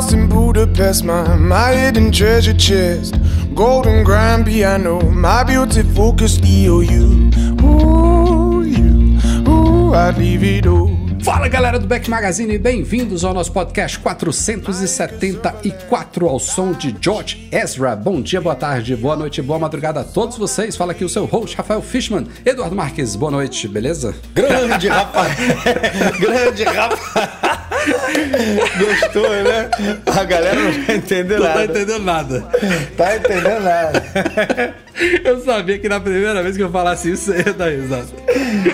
House in Budapest, my, my hidden treasure chest, golden grand piano, my beauty focused EOU. Ooh, you, ooh, I'd leave it all. Fala galera do Back Magazine, bem-vindos ao nosso podcast 474 ao som de George Ezra. Bom dia, boa tarde, boa noite, boa madrugada a todos vocês. Fala aqui o seu host Rafael Fishman, Eduardo Marques. Boa noite, beleza? Grande rapaz! Grande rapaz! Gostou, né? A galera não tá entendendo Não nada. tá entendendo nada. Tá entendendo nada. Eu sabia que na primeira vez que eu falasse isso, você ia dar risada.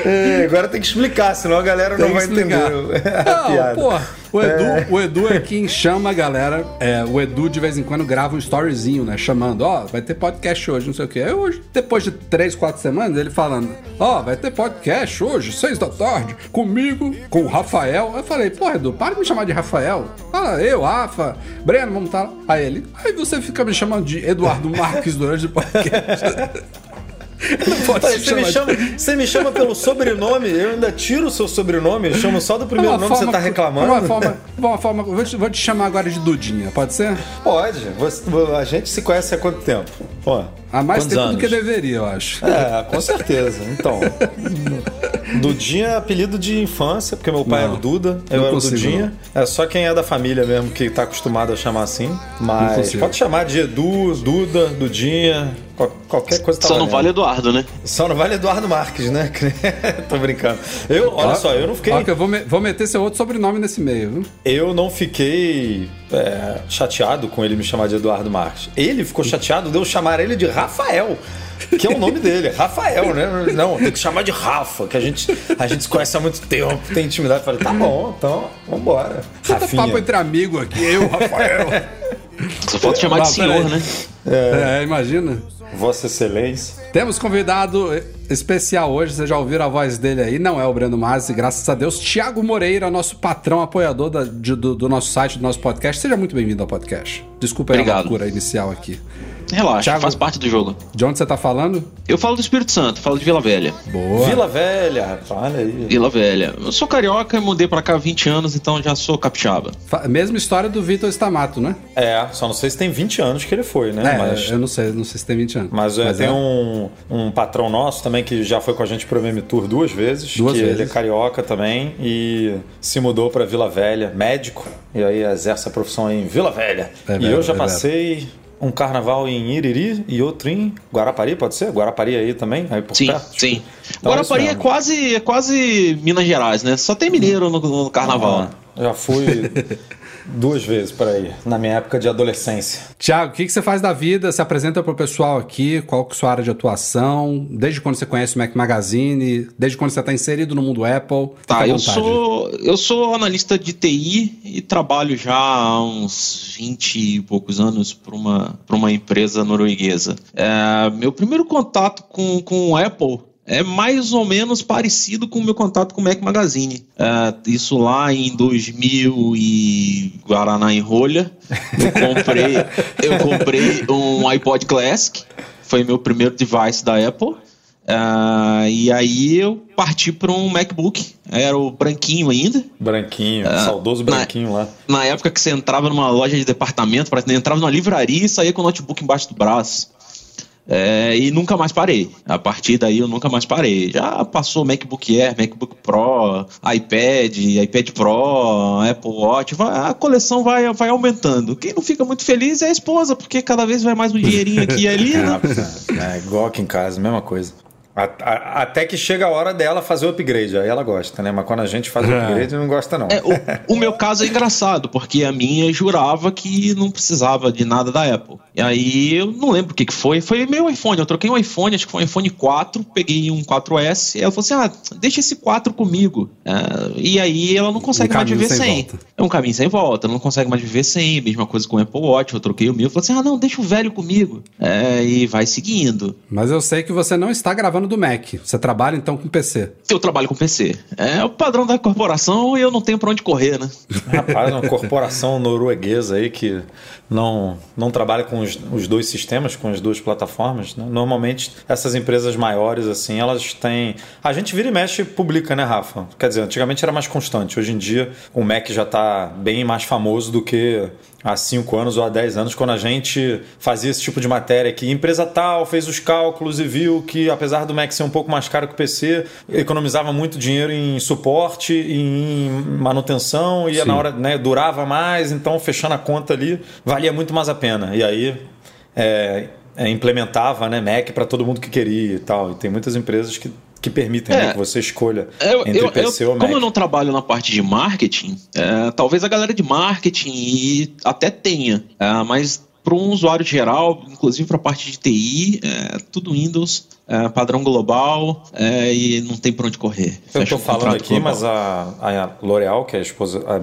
É, agora tem que explicar, senão a galera Tem não vai entender explicar. a Não, pô, o Edu, o Edu é quem chama a galera. É, o Edu de vez em quando grava um storyzinho, né? Chamando, ó, vai ter podcast hoje, não sei o quê. Aí hoje, depois de três, quatro semanas, ele falando, ó, vai ter podcast hoje, seis da tarde, comigo, com o Rafael. Eu falei, pô, Edu, para de me chamar de Rafael. Fala, eu, Rafa, Breno, vamos estar. Aí ele, aí você fica me chamando de Eduardo Marques durante o podcast. Não pode Peraí, se você, me chama, você me chama pelo sobrenome, eu ainda tiro o seu sobrenome, eu chamo só do primeiro nome que você tá reclamando. Uma forma, uma forma, vou te, vou te chamar agora de Dudinha, pode ser? Pode, você- a gente se conhece há quanto tempo? Pô, Há mais quantos tempo anos? do que deveria, eu acho. É, com certeza. Então, Dudinha é apelido de infância, porque meu pai Não, era o Duda, eu não era o consigo, Dudinha. É só quem é da família mesmo que tá acostumado a chamar assim. Não Mas pode chamar de Edu, Duda, Dudinha, qual- qualquer coisa tá Só não vale Eduardo, né? Só não vale Eduardo Marques, né? Tô brincando. Eu, olha Ó, só, eu não fiquei. ó que eu vou, me- vou meter seu outro sobrenome nesse meio, viu? Eu não fiquei é, chateado com ele me chamar de Eduardo Marques. Ele ficou chateado de eu chamar ele de Rafael. Que é o nome dele, Rafael, né? Não, tem que chamar de Rafa, que a gente, a gente se conhece há muito tempo, tem intimidade. Falei, tá bom, então, vambora. Puta papo entre amigo aqui, eu, Rafael. Só falta chamar de senhor, né? é, imagina. Vossa Excelência. Temos convidado especial hoje, vocês já ouviram a voz dele aí, não é o Breno Mazzi, graças a Deus. Tiago Moreira, nosso patrão apoiador da- de- do, do nosso site, do nosso podcast. Seja muito bem-vindo ao podcast. Desculpa aí a loucura inicial aqui. Relaxa, Thiago. faz parte do jogo. De onde você tá falando? Eu falo do Espírito Santo, falo de Vila Velha. Boa. Vila Velha, olha aí. Vila Velha. Eu sou carioca e mudei pra cá há 20 anos, então já sou capixaba. Fa- Mesma história do Vitor Stamato, né? É, só não sei se tem 20 anos que ele foi, né? É, mas eu não sei, não sei se tem 20 anos. Mas, é, tem é. um, um patrão nosso também que já foi com a gente pro MM Tour duas vezes. Duas que vezes. ele é carioca também e se mudou pra Vila Velha, médico. E aí exerce a profissão em Vila Velha. É e eu já é passei um carnaval em Iriri e outro em Guarapari, pode ser? Guarapari aí também? Aí por Sim, perto? sim. Então, Guarapari é mesmo. quase, é quase Minas Gerais, né? Só tem mineiro no, no carnaval. Ah, já fui duas vezes por aí, na minha época de adolescência. Tiago, o que, que você faz da vida? Se apresenta pro pessoal aqui, qual que é a sua área de atuação, desde quando você conhece o Mac Magazine, desde quando você está inserido no mundo Apple. Tá, eu sou, eu sou analista de TI e trabalho já há uns 20 e poucos anos para uma, pra uma empresa norueguesa. É, meu primeiro contato com, com o Apple é mais ou menos parecido com o meu contato com o Mac Magazine. É, isso lá em 2000 e Guaraná em rolha. Eu comprei, eu comprei um iPod Classic, foi meu primeiro device da Apple. Ah, e aí eu parti para um MacBook, era o branquinho ainda. Branquinho, saudoso na- branquinho lá. Na época que você entrava numa loja de departamento, que entrava numa livraria e saía com o notebook embaixo do braço. É, e nunca mais parei. A partir daí eu nunca mais parei. Já passou MacBook Air, MacBook Pro, iPad, iPad Pro, Apple Watch. vai- a coleção vai, vai aumentando. Quem não fica muito feliz é a esposa, porque cada vez vai mais um dinheirinho aqui e ali. né? É, igual aqui em casa, mesma coisa. Até que chega a hora dela fazer o upgrade, aí ela gosta, né? Mas quando a gente faz o upgrade, não gosta, não. É, o, o meu caso é engraçado, porque a minha jurava que não precisava de nada da Apple. E aí eu não lembro o que, que foi. Foi meu iPhone. Eu troquei um iPhone, acho que foi um iPhone 4, peguei um 4S. E ela falou assim: ah, deixa esse 4 comigo. Ah, e aí ela não consegue Um mais viver sem sem. É um caminho sem volta, ela não consegue mais viver sem. Mesma coisa com o Apple Watch. Eu troquei o meu. Falou assim: ah, não, deixa o velho comigo. É, e vai seguindo. Mas eu sei que você não está gravando do Mac. Você trabalha então com PC. Eu trabalho com PC. É o padrão da corporação e eu não tenho pra onde correr, né? Rapaz, uma corporação norueguesa aí que não, não trabalha com os, os dois sistemas, com as duas plataformas. né? Normalmente, essas empresas maiores, assim, elas têm. A gente vira e mexe e publica, né, Rafa? Quer dizer, antigamente era mais constante. Hoje em dia, o Mac já está bem mais famoso do que há 5 anos ou há 10 anos, quando a gente fazia esse tipo de matéria que empresa tal fez os cálculos e viu que, apesar do Mac ser um pouco mais caro que o PC, economizava muito dinheiro em suporte, em manutenção, e Sim. na hora, né, durava mais, então fechando a conta ali, valia muito mais a pena. E aí é, é, implementava né, Mac para todo mundo que queria e tal. E tem muitas empresas que, que permitem É. né, que você escolha Eu, entre eu- PC eu- ou Mac. como eu não trabalho na parte de marketing, é, talvez a galera de marketing até tenha, é, mas para um usuário geral, inclusive para a parte de TI, é, tudo Windows, é, padrão global é, e não tem por onde correr. Eu Fecha estou um falando aqui, global. mas a, a L'Oréal, que é a esposa, a,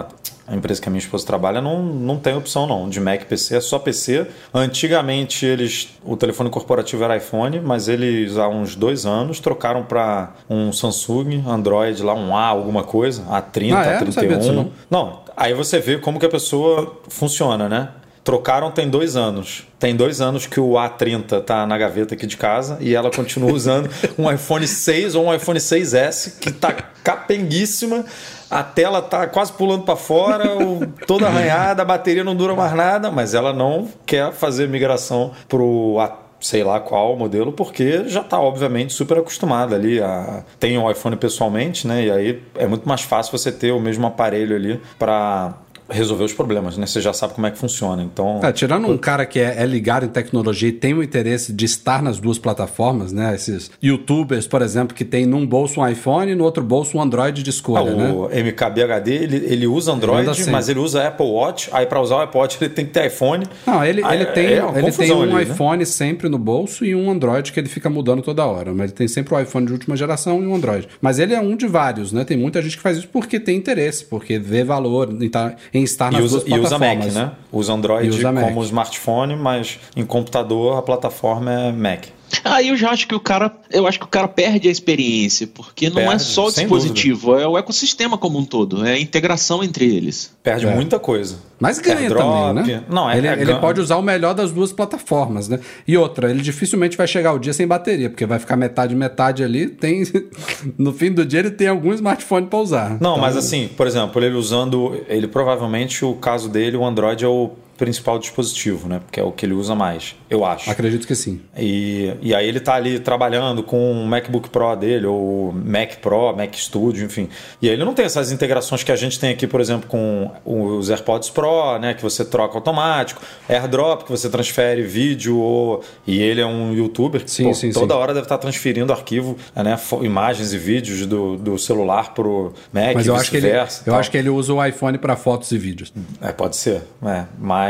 a- a empresa que a minha esposa trabalha, não, não tem opção não de Mac PC, é só PC. Antigamente eles, o telefone corporativo era iPhone, mas eles há uns dois anos trocaram para um Samsung Android lá um A alguma coisa, A30, Ah, é? Não sabia disso, A31. não. Não, aí você vê como que a pessoa funciona, né? Trocaram tem dois anos. Tem dois anos que o A30 tá na gaveta aqui de casa e ela continua usando um iPhone 6 ou um iPhone 6S que tá capenguíssima. A tela tá quase pulando para fora, o- toda arranhada, a bateria não dura mais nada, mas ela não quer fazer migração pro A sei lá qual modelo, porque já está obviamente super acostumada ali a tem um iPhone pessoalmente, né? E aí é muito mais fácil você ter o mesmo aparelho ali para resolver os problemas, né? Você já sabe como é que funciona. Então, É, tirando um cara que é, é ligado em tecnologia e tem o interesse de estar nas duas plataformas, né? Esses youtubers, por exemplo, que tem num bolso um iPhone e no outro bolso um Android de Ah, escolha, né? o MKBHD, ele, ele usa Android, anda assim. mas ele usa Apple Watch. Aí para usar o Apple Watch ele tem que ter iPhone. Não, ele, Aí ele tem, é ele tem um ali, né? iPhone sempre no bolso e um Android que ele fica mudando toda hora. Mas ele tem sempre o iPhone de última geração e um Android. Mas ele é um de vários, né? Tem muita gente que faz isso porque tem interesse, porque vê valor em, tá- em estar nas E usa, duas e usa Mac, plataformas. né? Usa Android usa Mac. como smartphone, mas em computador a plataforma é Mac. Aí eu já acho que o cara, eu acho que o cara perde a experiência, porque não é Perde, só o dispositivo, é o ecossistema como um todo, é a integração entre eles. Perde É. muita coisa. Mas ganha AirDrop. também, né? Não, é, ele, é ele ganha. pode usar o melhor das duas plataformas, né? E outra, ele dificilmente vai chegar o dia sem bateria, porque vai ficar metade metade ali. Tem no fim do dia ele tem algum smartphone para usar. Não, Então, mas assim, por exemplo, ele usando. Ele provavelmente, o caso dele, o Android é o principal dispositivo, né? Porque é o que ele usa mais, eu acho. acredito que sim. E, e aí ele tá ali trabalhando com o MacBook Pro dele, ou Mac Pro, Mac Studio, enfim. E aí ele não tem essas integrações que a gente tem aqui, por exemplo, com os AirPods Pro, né? Que você troca automático, AirDrop, que você transfere vídeo, ou... e ele é um youtuber que Sim, pô, sim, toda sim. hora deve estar transferindo arquivo, né? Imagens e vídeos do, do celular pro Mac Mas eu acho que ele, eu acho que ele usa o iPhone para fotos e vídeos. É, pode ser, é, mas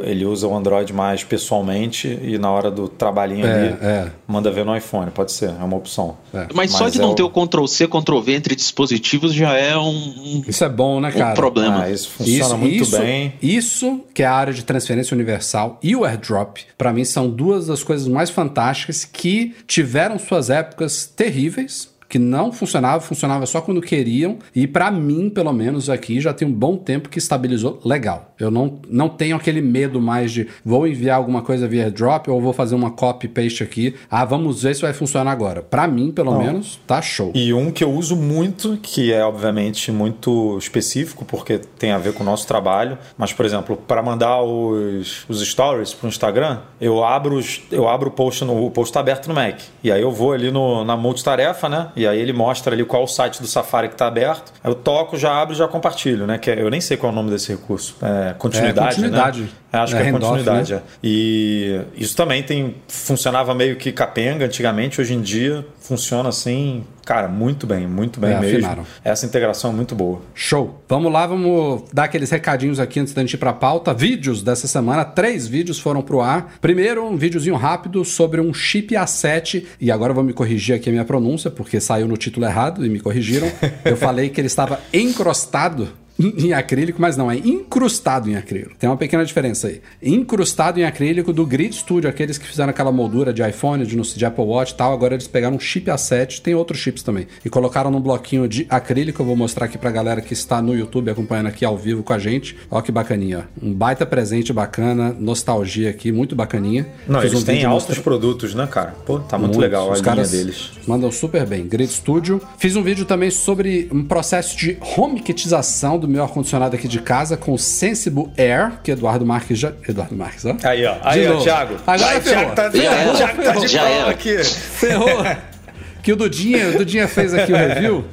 ele usa o Android mais pessoalmente e na hora do trabalhinho É, ali é. manda ver no iPhone, pode ser, é uma opção. É. Mas, só de é não o- ter o Ctrl C, Ctrl V entre dispositivos já é um, Isso é bom, né, cara? um problema. Ah, isso funciona muito isso, bem. Isso que é a área de transferência universal e o airdrop, pra mim são duas das coisas mais fantásticas que tiveram suas épocas terríveis. Que não funcionava, funcionava só quando queriam. E pra mim, pelo menos aqui, já tem um bom tempo que estabilizou legal. Eu não, não tenho aquele medo mais de vou enviar alguma coisa via airdrop ou vou fazer uma copy paste aqui. Ah, vamos ver se vai funcionar agora. Pra mim, pelo menos, tá show. E um que eu uso muito, que é obviamente muito específico, porque tem a ver com o nosso trabalho, mas, por exemplo, para mandar os, os stories para o Instagram, eu abro, os- eu abro o post no o post tá aberto no Mac. E aí eu vou ali no, na multitarefa, né? E aí ele mostra ali qual o site do Safari que está aberto. Eu toco, já abro e já compartilho, né? Que é- eu nem sei qual é o nome desse recurso. É é, continuidade, É, continuidade. né? Acho É, que é continuidade. é. E isso também tem funcionava meio que capenga antigamente, hoje em dia funciona assim, cara, muito bem, muito bem É, mesmo. afinaram. Essa integração é muito boa. Show. Vamos lá, vamos dar aqueles recadinhos aqui antes da gente ir pra pauta. Vídeos dessa semana, três vídeos foram pro ar. Primeiro, um videozinho rápido sobre um chip A7, e agora eu vou me corrigir aqui a minha pronúncia, porque saiu no título errado e me corrigiram. Eu falei que ele estava encrostado em acrílico, mas não, é incrustado em acrílico. Tem uma pequena diferença aí. Incrustado em acrílico do Grid Studio, aqueles que fizeram aquela moldura de iPhone, de, de Apple Watch e tal, agora eles pegaram um chip A7, tem outros chips também, e colocaram num bloquinho de acrílico. Eu vou mostrar aqui pra galera que está no YouTube acompanhando aqui ao vivo com a gente. Ó que bacaninha. Um baita presente bacana, nostalgia aqui, muito bacaninha. Não, Fiz eles um têm altos mostrando- produtos, né, cara? Pô, tá muito Muitos. legal a Os linha caras deles. Mandam super bem. Grid Studio. Fiz um vídeo também sobre um processo de homekitização do meu ar-condicionado aqui de casa com o Sensible Air, que Eduardo Marques já. Eduardo Marques, ó. Aí, ó. Aí, ó. Thiago. Agora Aí, ferrou. Thiago tá, Já era. Thiago tá de Já prova era. aqui. Ferrou! que o Dudinha, o Dudinha fez aqui o review.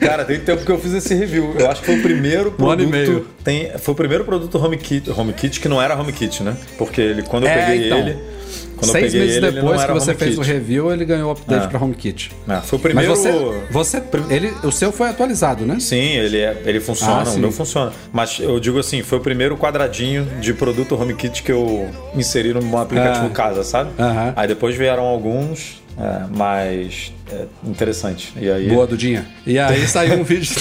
Cara, tem tempo que eu fiz esse review. Eu acho que foi o primeiro Um ano e produto. meio. Tem, foi o primeiro produto HomeKit, HomeKit que não era HomeKit, né? Porque ele, quando eu É, peguei então. ele. Quando Seis meses ele, ele depois não que você fez o HomeKit. review, ele ganhou o update É. pra HomeKit. É, foi o Mas primeiro. você, você ele, o seu foi atualizado, né? Sim, ele, é, ele funciona, Ah, o meu funciona. Mas eu digo assim, foi o primeiro quadradinho de produto HomeKit que eu inseri no aplicativo Ah. casa, sabe? Aham. Aí depois vieram alguns, é, mas é interessante. E aí. Boa, Dudinha. E aí saiu um vídeo.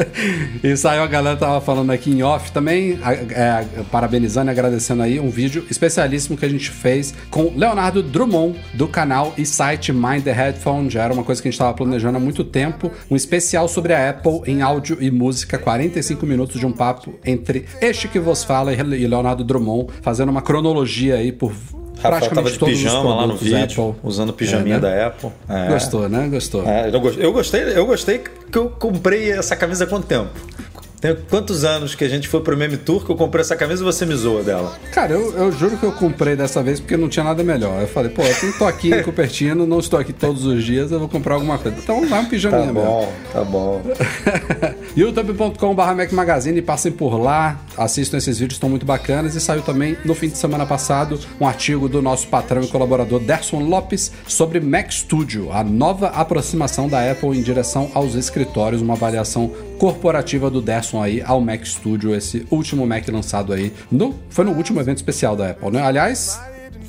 e saiu a galera tava falando aqui em off também, é, parabenizando e agradecendo aí um vídeo especialíssimo que a gente fez com Leonardo Drummond, do canal e site Mind the Headphone. Já era uma coisa que a gente estava planejando há muito tempo. Um especial sobre a Apple em áudio e música, 45 minutos de um papo entre este que vos fala e Leonardo Drummond, fazendo uma cronologia aí por. Rafael tava praticamente de pijama lá no vídeo, Apple. usando pijaminha É, né? da Apple. É. Gostou, né? Gostou. É, eu gostei, eu gostei, que eu comprei essa camisa há quanto tempo? Tem quantos anos que a gente foi pro Meme Tour que eu comprei essa camisa e você me zoa dela? Cara, eu, eu juro que eu comprei dessa vez porque não tinha nada melhor. Eu falei, pô, eu tô aqui em Cupertino, não estou aqui todos os dias, eu vou comprar alguma coisa. Então vai um Tá pijaminha mesmo. bom, tá bom. youtube.com.br Mac Magazine, passem por lá, assistam esses vídeos, estão muito bacanas. E saiu também no fim de semana passado um artigo do nosso patrão e colaborador Derson Lopes sobre Mac Studio, a nova aproximação da Apple em direção aos escritórios, uma avaliação corporativa do Derson aí ao Mac Studio, esse último Mac lançado aí. No, foi no último evento especial da Apple, né? Aliás,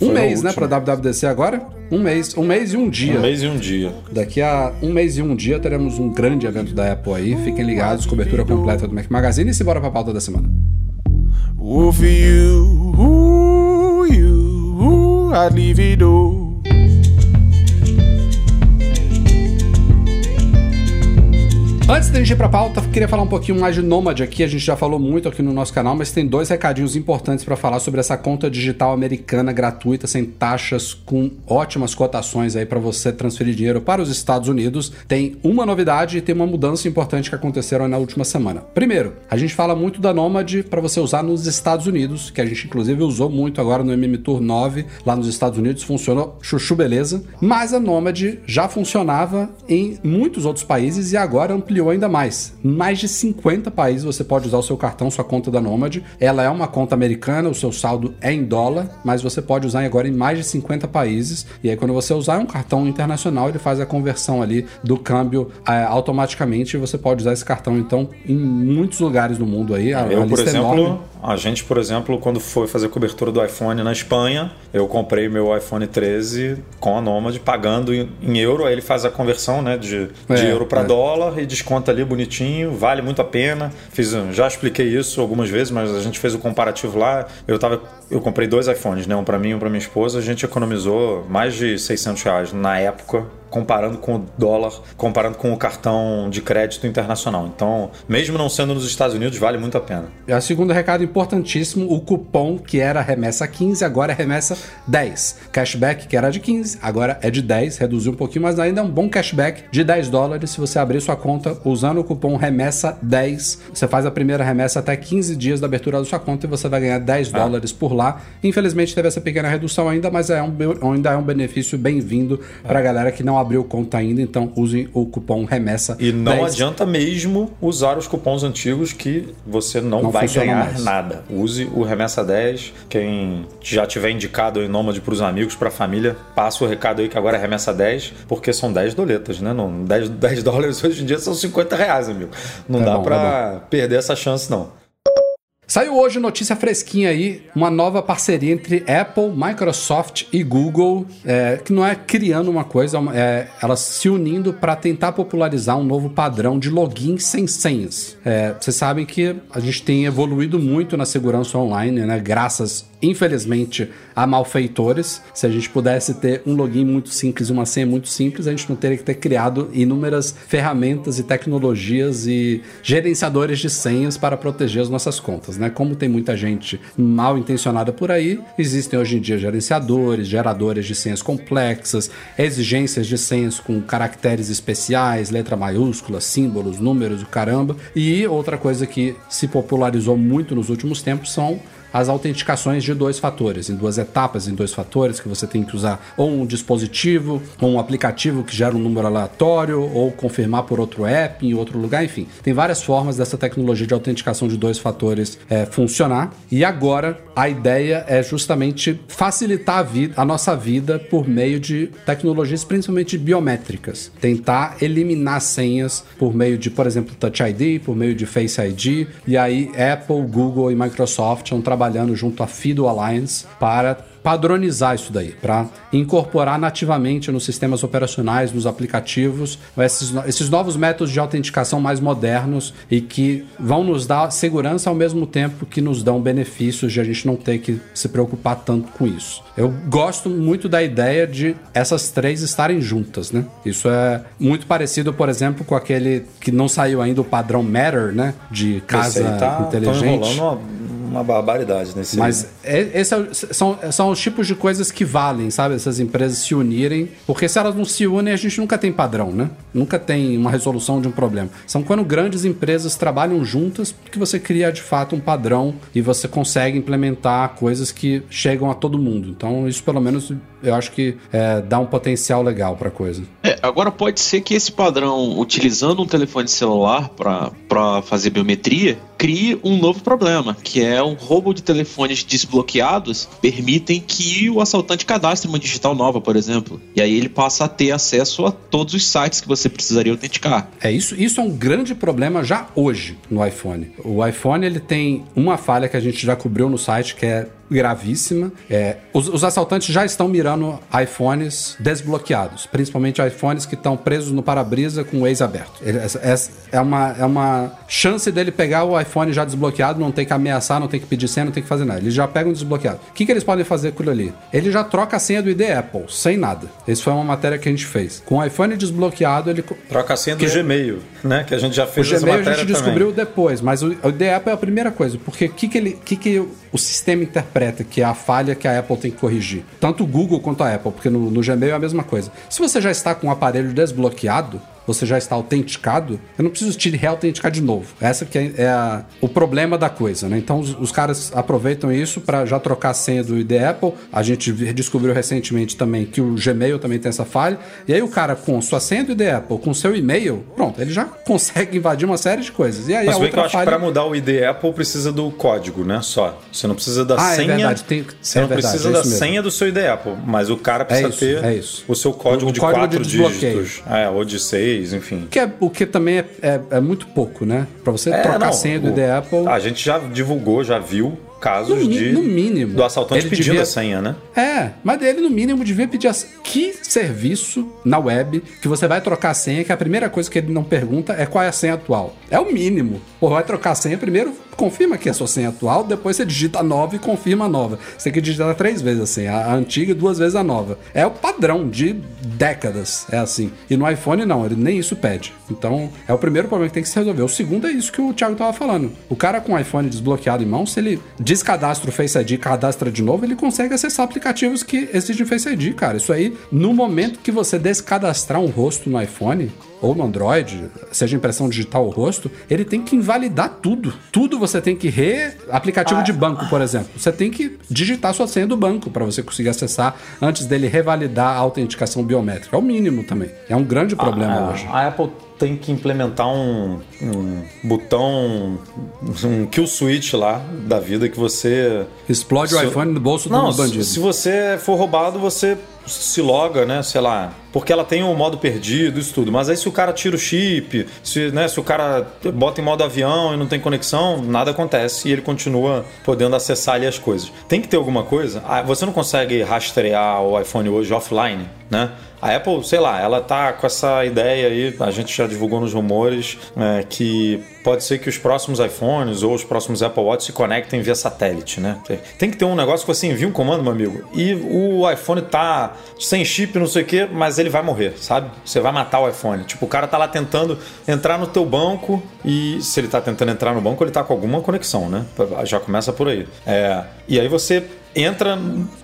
Foi no mês, né, pra WWDC agora? Um mês, um mês e um dia. Um mês e um dia. Daqui a um mês e um dia teremos um grande evento da Apple aí. Fiquem ligados, cobertura completa do Mac Magazine e se bora pra pauta da semana. Ooh, for you, ooh, you, ooh, I'd leave it all. Antes da gente ir pra pauta, queria falar um pouquinho mais de Nomad aqui. A gente já falou muito aqui no nosso canal, mas tem dois recadinhos importantes pra falar sobre essa conta digital americana gratuita, sem taxas, com ótimas cotações aí pra você transferir dinheiro para os Estados Unidos. Tem uma novidade e tem uma mudança importante que aconteceram na última semana. Primeiro, a gente fala muito da Nomad pra você usar nos Estados Unidos, que a gente inclusive usou muito agora no MM Tour 9, lá nos Estados Unidos, funcionou chuchu beleza. Mas a Nomad já funcionava em muitos outros países e agora ampliou ainda mais. Em mais de 50 países você pode usar o seu cartão, sua conta da Nomad. Ela é uma conta americana, o seu saldo é em dólar, mas você pode usar agora em mais de 50 países. E aí, quando você usar um cartão internacional, ele faz a conversão ali do câmbio é, automaticamente. E você pode usar esse cartão, então, em muitos lugares do mundo aí. A, a Eu, por lista é enorme. exemplo, a gente, por exemplo, quando foi fazer cobertura do iPhone na Espanha, eu comprei meu iPhone 13 com a Nomad, pagando em euro, aí ele faz a conversão né, de, de É, euro para é. dólar e desconta ali bonitinho, vale muito a pena. Fiz, já expliquei isso algumas vezes, mas a gente fez o comparativo lá. Eu tava, eu comprei dois iPhones, né, um para mim e um para minha esposa. A gente economizou mais de 600 reais na época comparando com o dólar, comparando com o cartão de crédito internacional. Então, mesmo não sendo nos Estados Unidos, vale muito a pena. E a segundo recado importantíssimo, o cupom que era remessa 15, agora é remessa 10. Cashback que era de 15, agora é de 10, reduziu um pouquinho, mas ainda é um bom cashback de 10 dólares se você abrir sua conta usando o cupom remessa 10. Você faz a primeira remessa até 15 dias da abertura da sua conta e você vai ganhar 10 dólares por lá. Infelizmente teve essa pequena redução ainda, mas é um, ainda é um benefício bem-vindo pra galera que não abriu conta ainda, então usem o cupom remessa. E não 10. adianta mesmo usar os cupons antigos que você não, Não vai ganhar mais. nada. Use o Remessa 10. Quem já tiver indicado em Nômade para os amigos, para a família, passa o recado aí que agora é Remessa 10, porque são 10 doletas, né? Não, 10, 10 dólares hoje em dia são 50 reais, amigo. Não É dá para perder essa chance, não. Saiu hoje notícia fresquinha aí, uma nova parceria entre Apple, Microsoft e Google, é, que não é criando uma coisa, é elas se unindo para tentar popularizar um novo padrão de login sem senhas. É, vocês sabem que a gente tem evoluído muito na segurança online, né? Graças, infelizmente, a malfeitores. Se a gente pudesse ter um login muito simples e uma senha muito simples, a gente não teria que ter criado inúmeras ferramentas e tecnologias e gerenciadores de senhas para proteger as nossas contas, né? Como tem muita gente mal intencionada por aí, existem hoje em dia gerenciadores, geradores de senhas complexas, exigências de senhas com caracteres especiais, letra maiúscula, símbolos, números, o caramba. E outra coisa que se popularizou muito nos últimos tempos são as autenticações de dois fatores, em duas etapas, em dois fatores, que você tem que usar ou um dispositivo, ou um aplicativo que gera um número aleatório, ou confirmar por outro app em outro lugar, enfim. Tem várias formas dessa tecnologia de autenticação de dois fatores é, funcionar. E agora a ideia é justamente facilitar a, vida, a nossa vida por meio de tecnologias principalmente biométricas. Tentar eliminar senhas por meio de, por exemplo, Touch ID, por meio de Face ID. E aí Apple, Google e Microsoft estão trabalhando junto à FIDO Alliance para padronizar isso daí, para incorporar nativamente nos sistemas operacionais, nos aplicativos, esses, esses novos métodos de autenticação mais modernos e que vão nos dar segurança ao mesmo tempo que nos dão benefícios de a gente não ter que se preocupar tanto com isso. Eu gosto muito da ideia de essas três estarem juntas, né? Isso é muito parecido, por exemplo, com aquele que não saiu ainda o padrão Matter, né? De casa tá, tão inteligente. enrolando uma, barbaridade nesse Mas é- é são, são os tipos de coisas que valem, sabe? Essas empresas se unirem. Porque se elas não se unem, a gente nunca tem padrão, né? Nunca tem uma resolução de um problema. São quando grandes empresas trabalham juntas que você cria de fato um padrão e você consegue implementar coisas que chegam a todo mundo. Então, isso pelo menos eu acho que é, dá um potencial legal pra coisa. Agora pode ser que esse padrão, utilizando um telefone celular para fazer biometria, crie um novo problema, que é um roubo de telefones desbloqueados permitem que o assaltante cadastre uma digital nova, por exemplo. E aí ele passa a ter acesso a todos os sites que você precisaria autenticar. É isso, isso é um grande problema já hoje no iPhone. O iPhone ele tem uma falha que a gente já cobriu no site que é gravíssima. É, os, os assaltantes já estão mirando iPhones desbloqueados, principalmente iPhones que estão presos no para-brisa com o Waze aberto. Ele- essa- essa é, uma, é uma chance dele pegar o iPhone já desbloqueado, não tem que ameaçar, não tem que pedir senha, não tem que fazer nada. Eles já pegam desbloqueado. O que, que eles podem fazer com aquilo ali? Ele já troca a senha do ID Apple, sem nada. Isso foi uma matéria que a gente fez. Com o iPhone desbloqueado, ele Troca a senha do que- Gmail, né? Que a gente já o fez essa Gmail a matéria gente também. descobriu depois, mas o, o ID Apple é a primeira coisa, porque o que, que, ele, que, que o sistema interpreta que é a falha que a Apple tem que corrigir? Tanto o Google quanto a Apple, porque no, no Gmail é a mesma coisa. Se você já está com o aparelho desbloqueado, você já está autenticado, eu não preciso te reautenticar de novo. Essa que é, é a- o problema da coisa, né? Então os, os caras aproveitam isso para já trocar a senha do ID Apple. A gente descobriu recentemente também que o Gmail também tem essa falha. E aí o cara com sua senha do ID Apple, com seu e-mail, pronto, ele já consegue invadir uma série de coisas. E aí Mas a bem que eu outra acho que falha... para mudar o ID Apple precisa do código, né? Só. Você não precisa da Ah, é senha. verdade, tem- Você é não verdade, precisa é da mesmo. senha do seu ID Apple, mas o cara precisa isso, ter é o seu código O de código quatro de dígitos. É, ou de seis, enfim. Que é, o que também é, é- é muito pouco, né? Pra você É, trocar não, a senha do o- ID Apple... A gente já divulgou, já viu casos No de no mínimo. do assaltante Ele pedindo devia- a senha, né? É, mas ele no mínimo devia pedir a... que serviço na web que você vai trocar a senha, que a primeira coisa que ele não pergunta é qual é a senha atual. É o mínimo. Pô, vai trocar a senha, primeiro confirma que é a sua senha atual, depois você digita a nova e confirma a nova. Você tem que digitar três vezes a senha, a antiga e duas vezes a nova. É o padrão de décadas, é assim. E no iPhone não, ele nem isso pede. Então, é o primeiro problema que tem que se resolver. O segundo é isso que o Thiago tava falando. O cara com o iPhone desbloqueado em mão, se ele descadastra o Face ID cadastra de novo, ele consegue acessar aplicativos que exigem Face ID, cara. Isso aí, no momento que você descadastrar um rosto no iPhone, ou no Android, seja impressão digital ou rosto, ele tem que invalidar tudo. Tudo você tem que re. Aplicativo de banco, por exemplo. Você tem que digitar sua senha do banco para você conseguir acessar antes dele revalidar a autenticação biométrica. É o mínimo também. É um grande problema a, hoje. A Apple tem que implementar um, um botão, um kill switch lá da vida que você. Explode o Se- iPhone no bolso Não, do bandido. se você for roubado, você se loga, né? Sei lá. Porque ela tem o modo perdido, isso tudo. Mas aí se o cara tira o chip, se, né, se o cara bota em modo avião e não tem conexão, nada acontece e ele continua podendo acessar ali as coisas. Tem que ter alguma coisa. Ah, Você não consegue rastrear o iPhone hoje offline, né? A Apple, sei lá, ela tá com essa ideia aí, a gente já divulgou nos rumores, é, que pode ser que os próximos iPhones ou os próximos Apple Watch se conectem via satélite, né? Tem- que ter um negócio que você envia um comando, meu amigo, e o iPhone tá sem chip, não sei o quê, mas ele vai morrer, sabe? Você vai matar o iPhone. Tipo, o cara tá lá tentando entrar no teu banco e se ele tá tentando entrar no banco, ele tá com alguma conexão, né? Já começa por aí. É, e aí você entra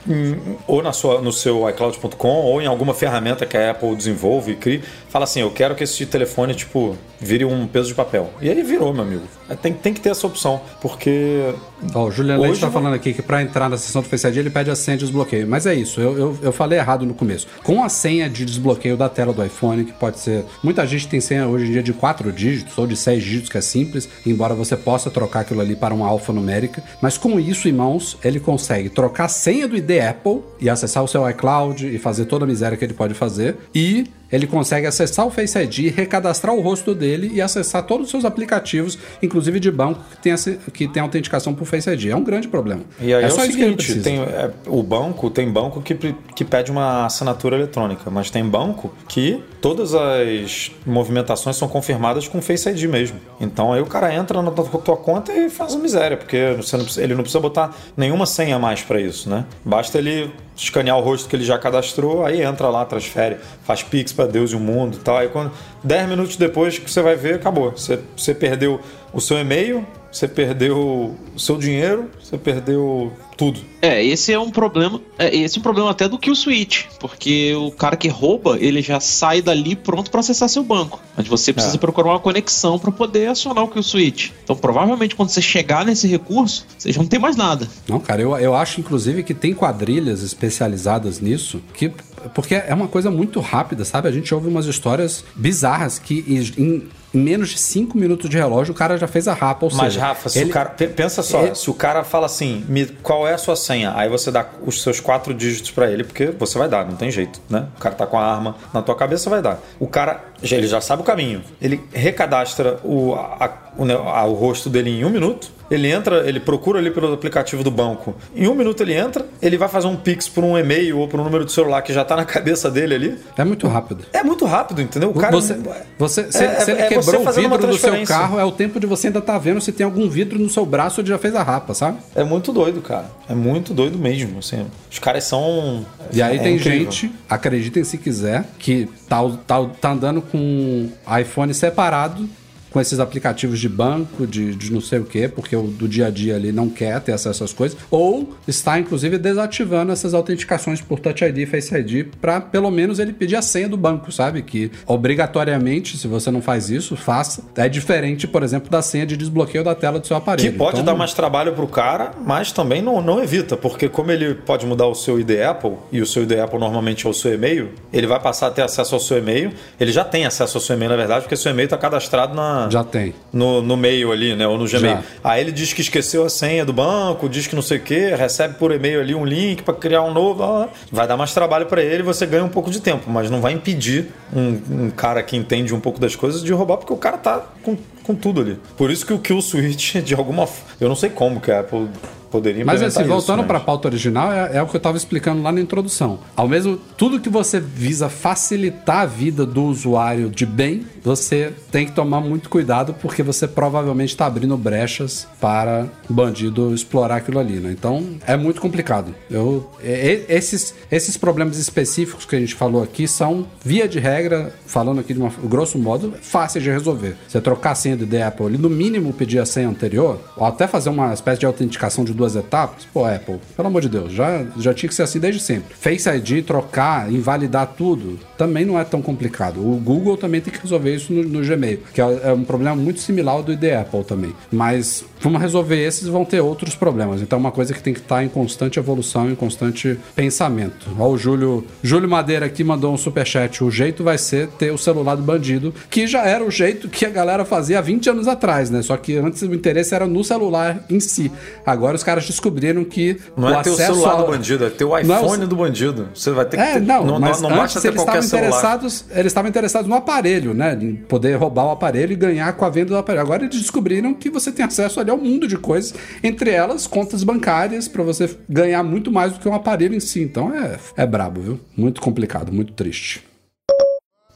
em- ou na sua, no seu iCloud.com ou em alguma ferramenta que a Apple desenvolve e cria, fala assim, eu quero que esse telefone, tipo, vire um peso de papel. E aí virou, meu amigo. Tem, tem que ter essa opção, porque... Ó, o Juliano Leite tá eu- falando aqui que para entrar na sessão do Face ID ele pede a senha de desbloqueio. Mas é isso, eu, eu, eu falei errado no começo. Com a senha de desbloqueio da tela do iPhone, que pode ser. Muita gente tem senha hoje em dia de 4 dígitos ou de 6 dígitos, que é simples, embora você possa trocar aquilo ali para uma alfanumérica. Mas com isso em mãos, ele consegue trocar a senha do ID Apple e acessar o seu iCloud e fazer toda a miséria que ele pode fazer. E ele consegue acessar o Face ID, recadastrar o rosto dele e acessar todos os seus aplicativos, inclusive de banco, que tem, que tem autenticação por Face ID. É um grande problema. E aí é, só o seguinte, tem, é, o banco tem banco que, que pede uma assinatura eletrônica, mas tem banco que todas as movimentações são confirmadas com Face ID mesmo. Então aí o cara entra na tua, conta e faz uma miséria, porque não precisa- ele não precisa botar nenhuma senha a mais para isso, né? Basta ele escanear o rosto que ele já cadastrou, aí entra lá, transfere, faz pix para Deus e o mundo e tal. Aí quando 10 minutos depois que você vai ver, acabou. Você, você perdeu o seu e-mail, você perdeu o seu dinheiro, você perdeu tudo. É, esse é um problema. É, esse é um problema até do Kill Switch, porque o cara que rouba, ele já sai dali pronto pra acessar seu banco. Mas você precisa É. procurar uma conexão pra poder acionar o Kill Switch. Então, provavelmente, quando você chegar nesse recurso, você já não tem mais nada. Não, cara, eu, eu acho inclusive que tem quadrilhas especializadas nisso, que porque é uma coisa muito rápida, sabe? A gente ouve umas histórias bizarras que em, em menos de 5 minutos de relógio o cara já fez a rapa, ou Mas, seja, Rafa, se ele- o cara. pe- Pensa só, ele- se o cara fala assim, me, qual é a sua senha? Aí você dá os seus quatro dígitos pra ele, porque você vai dar, não tem jeito, né? O cara tá com a arma na tua cabeça, vai dar. O cara, ele já sabe o caminho. Ele recadastra o, a- o, a- o rosto dele em um minuto. Ele entra, ele procura ali pelo aplicativo do banco. Em um minuto ele entra, ele vai fazer um pix por um e-mail ou por um número de celular que já tá na cabeça dele ali. É muito rápido. É muito rápido, entendeu? O cara. você, você, se, É- se ele é você quebrou o vidro do seu carro, é o tempo de você ainda tá vendo se tem algum vidro no seu braço ele já fez a rapa, sabe? É muito doido, cara. É muito doido mesmo. Assim. Os caras são. E aí é tem incrível. gente, acreditem se quiser, que tá, tá, tá andando com iPhone separado com esses aplicativos de banco, de, de não sei o que, porque o do dia a dia ali não quer ter acesso às coisas, ou está inclusive desativando essas autenticações por Touch ID e Face ID para pelo menos ele pedir a senha do banco, sabe? Que obrigatoriamente, se você não faz isso, faça. É diferente, por exemplo, da senha de desbloqueio da tela do seu aparelho. Que pode Então, dar mais trabalho pro cara, mas também não, não evita, porque como ele pode mudar o seu ID Apple, e o seu ID Apple normalmente é o seu e-mail, ele vai passar a ter acesso ao seu e-mail. Ele já tem acesso ao seu e-mail, na verdade, porque seu e-mail está cadastrado na, Já tem. no, no meio ali, né? Ou no Gmail. Já. Aí ele diz que esqueceu a senha do banco, diz que não sei o que, recebe por e-mail ali um link para criar um novo. ah, Vai dar mais trabalho para ele, você ganha um pouco de tempo, mas não vai impedir um, um cara que entende um pouco das coisas de roubar, porque o cara tá com, com tudo ali. Por isso que o Kill Switch, de alguma f- Eu não sei como que a Apple poderia Mas assim, voltando isso, para a pauta original, é, é o que eu estava explicando lá na introdução. Ao mesmo tudo que você visa facilitar a vida do usuário de bem, você tem que tomar muito cuidado porque você provavelmente está abrindo brechas para o bandido explorar aquilo ali, né? Então é muito complicado. Eu, esses, esses problemas específicos que a gente falou aqui são, via de regra, falando aqui de uma grosso modo, fáceis de resolver. Você trocar a senha do ID Apple ali, no mínimo pedir a senha anterior, ou até fazer uma espécie de autenticação de duas etapas, pô, Apple, pelo amor de Deus, já, já tinha que ser assim desde sempre. Face ID, trocar, invalidar tudo, também não é tão complicado. O Google também tem que resolver isso no, no Gmail, que é, é um problema muito similar ao do ID Apple também. Mas vamos resolver esses, vão ter outros problemas. Então é uma coisa que tem que estar em constante evolução, em constante pensamento. Ó, o Júlio, Júlio Madeira aqui mandou um superchat. O jeito vai ser ter o celular do bandido, que já era o jeito que a galera fazia há 20 anos atrás, né? Só que antes o interesse era no celular em si. Agora os caras descobriram que Não o é o acesso celular ao- do bandido, é Não é o iPhone ce- do bandido. Você vai ter que é, ter. não, não, mas não antes basta ter eles qualquer estavam celular. interessados, eles estavam interessados no aparelho, né? Em poder roubar o aparelho e ganhar com a venda do aparelho. Agora eles descobriram que você tem acesso ali ao mundo de coisas, entre elas contas bancárias para você ganhar muito mais do que um aparelho em si. Então é, é brabo, viu? Muito complicado, muito triste.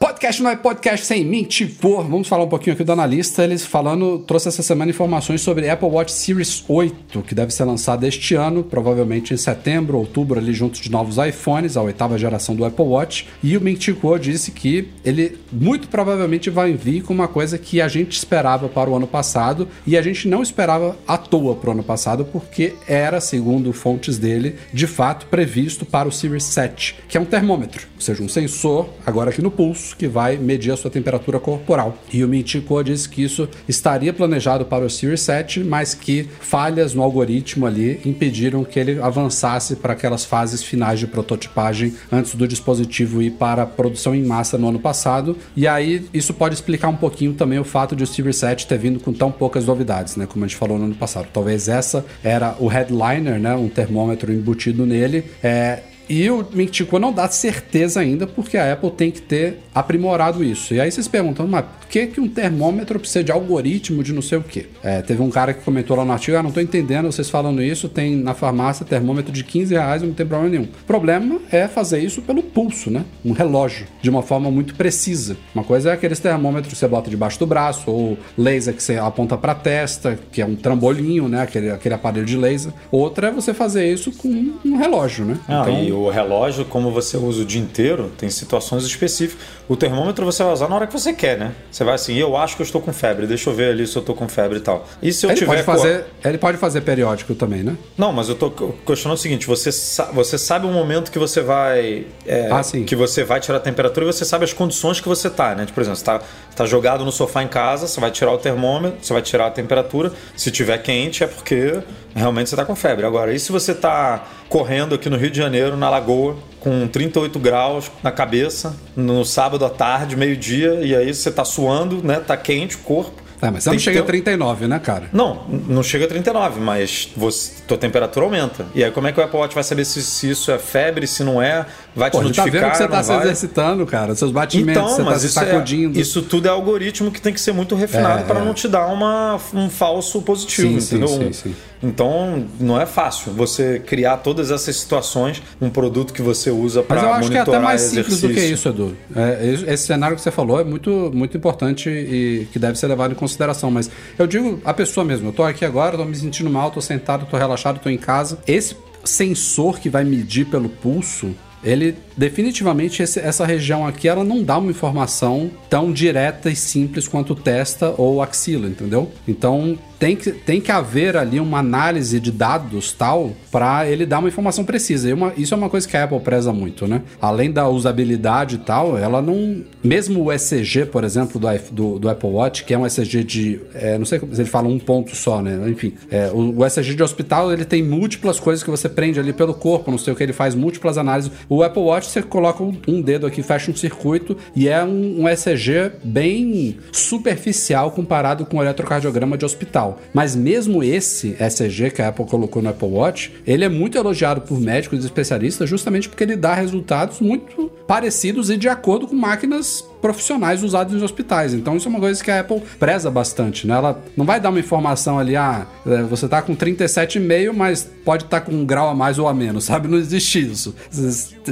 Podcast não é podcast sem mentivor. Vamos falar um pouquinho aqui do analista. Eles falando, trouxe essa semana informações sobre Apple Watch Series 8, que deve ser lançado este ano, provavelmente em setembro, outubro, ali junto de novos iPhones, a oitava geração do Apple Watch. E o Mintico disse que ele muito provavelmente vai vir com uma coisa que a gente esperava para o ano passado e a gente não esperava à toa para o ano passado, porque era, segundo fontes dele, de fato previsto para o Series 7, que é um termômetro, ou seja, um sensor, agora aqui no pulso, que vai medir a sua temperatura corporal. E o Mintico disse que isso estaria planejado para o Series 7, mas que falhas no algoritmo ali impediram que ele avançasse para aquelas fases finais de prototipagem antes do dispositivo ir para produção em massa no ano passado. E aí isso pode explicar um pouquinho também o fato de o Series 7 ter vindo com tão poucas novidades, né? Como a gente falou no ano passado. Talvez essa era o headliner, né? Um termômetro embutido nele. É, e o Mintico não dá certeza ainda, porque a Apple tem que ter aprimorado isso. E aí vocês perguntam, mas por que, que um termômetro precisa de algoritmo de não sei o quê? É, teve um cara que comentou lá no artigo, ah, não tô entendendo vocês falando isso, tem na farmácia termômetro de 15 reais não tem problema nenhum. O problema é fazer isso pelo pulso, né? Um relógio, de uma forma muito precisa. Uma coisa é aqueles termômetros que você bota debaixo do braço, ou laser que você aponta pra testa, que é um trambolinho, né? Aquele, aquele aparelho de laser. Outra é você fazer isso com um relógio, né? Ah, e o relógio, como você usa o dia inteiro, tem situações específicas. O termômetro você vai usar na hora que você quer, né? Você vai assim, eu acho que eu estou com febre, deixa eu ver ali se eu estou com febre e tal. E se eu Ele tiver pode, fazer, ele pode fazer periódico também, né? Não, mas eu tô questionando o seguinte: você, sa- você sabe o momento que você vai. é, Ah, sim. Que você vai tirar a temperatura e você sabe as condições que você tá, né? Tipo, Por exemplo, você tá, você tá jogado no sofá em casa, você vai tirar o termômetro, você vai tirar a temperatura. Se tiver quente, é porque realmente você tá com febre. Agora, e se você tá correndo aqui no Rio de Janeiro, na lagoa, com 38 graus na cabeça, no sábado à tarde, meio-dia, e aí você tá suando, né? Tá quente o corpo. É, mas você não chega ter- a 39, né, cara? não, não chega a 39, mas você, tua temperatura aumenta. E aí como é que o Apple Watch vai saber se, se isso é febre, se não é? Vai te Pô, ele tá notificar, vendo que você tá se vai? exercitando, cara. Seus batimentos, Então, você tá mas se isso, é, sacudindo. isso tudo é algoritmo que tem que ser muito refinado É, para é. não te dar uma, um falso positivo, Sim, sim, entendeu? sim, sim. Então, não é fácil você criar todas essas situações, um produto que você usa para Mas eu monitorar acho que é até mais simples do que exercício. isso, Edu. É, esse- esse cenário que você falou é muito, muito importante e que deve ser levado em consideração. Mas eu digo a pessoa mesmo, eu tô aqui agora, tô me sentindo mal, tô sentado, tô relaxado, tô em casa. Esse sensor que vai medir pelo pulso, ele definitivamente esse- essa região aqui ela não dá uma informação tão direta e simples quanto testa ou axila, entendeu? Então tem que, tem que haver ali uma análise de dados tal para ele dar uma informação precisa. Uma- isso é uma coisa que a Apple preza muito, né? Além da usabilidade e tal, ela não. Mesmo o ECG, por exemplo, do, do, do Apple Watch, que é um ECG de. é, não sei se ele fala um ponto só, né? Enfim, é, o, o ECG de hospital ele tem múltiplas coisas que você prende ali pelo corpo, não sei o que, ele faz múltiplas análises. O Apple Watch você coloca um, dedo aqui, fecha um circuito e é um, um ECG bem superficial comparado com o eletrocardiograma de hospital. Mas mesmo esse ECG que a Apple colocou no Apple Watch, ele é muito elogiado por médicos e especialistas justamente porque ele dá resultados muito parecidos e de acordo com máquinas profissionais usadas nos hospitais. Então isso é uma coisa que a Apple preza bastante, né? Ela não vai dar uma informação ali, ah, é, você tá com 37,5, mas pode estar com um grau a mais ou a menos, sabe? Não existe isso.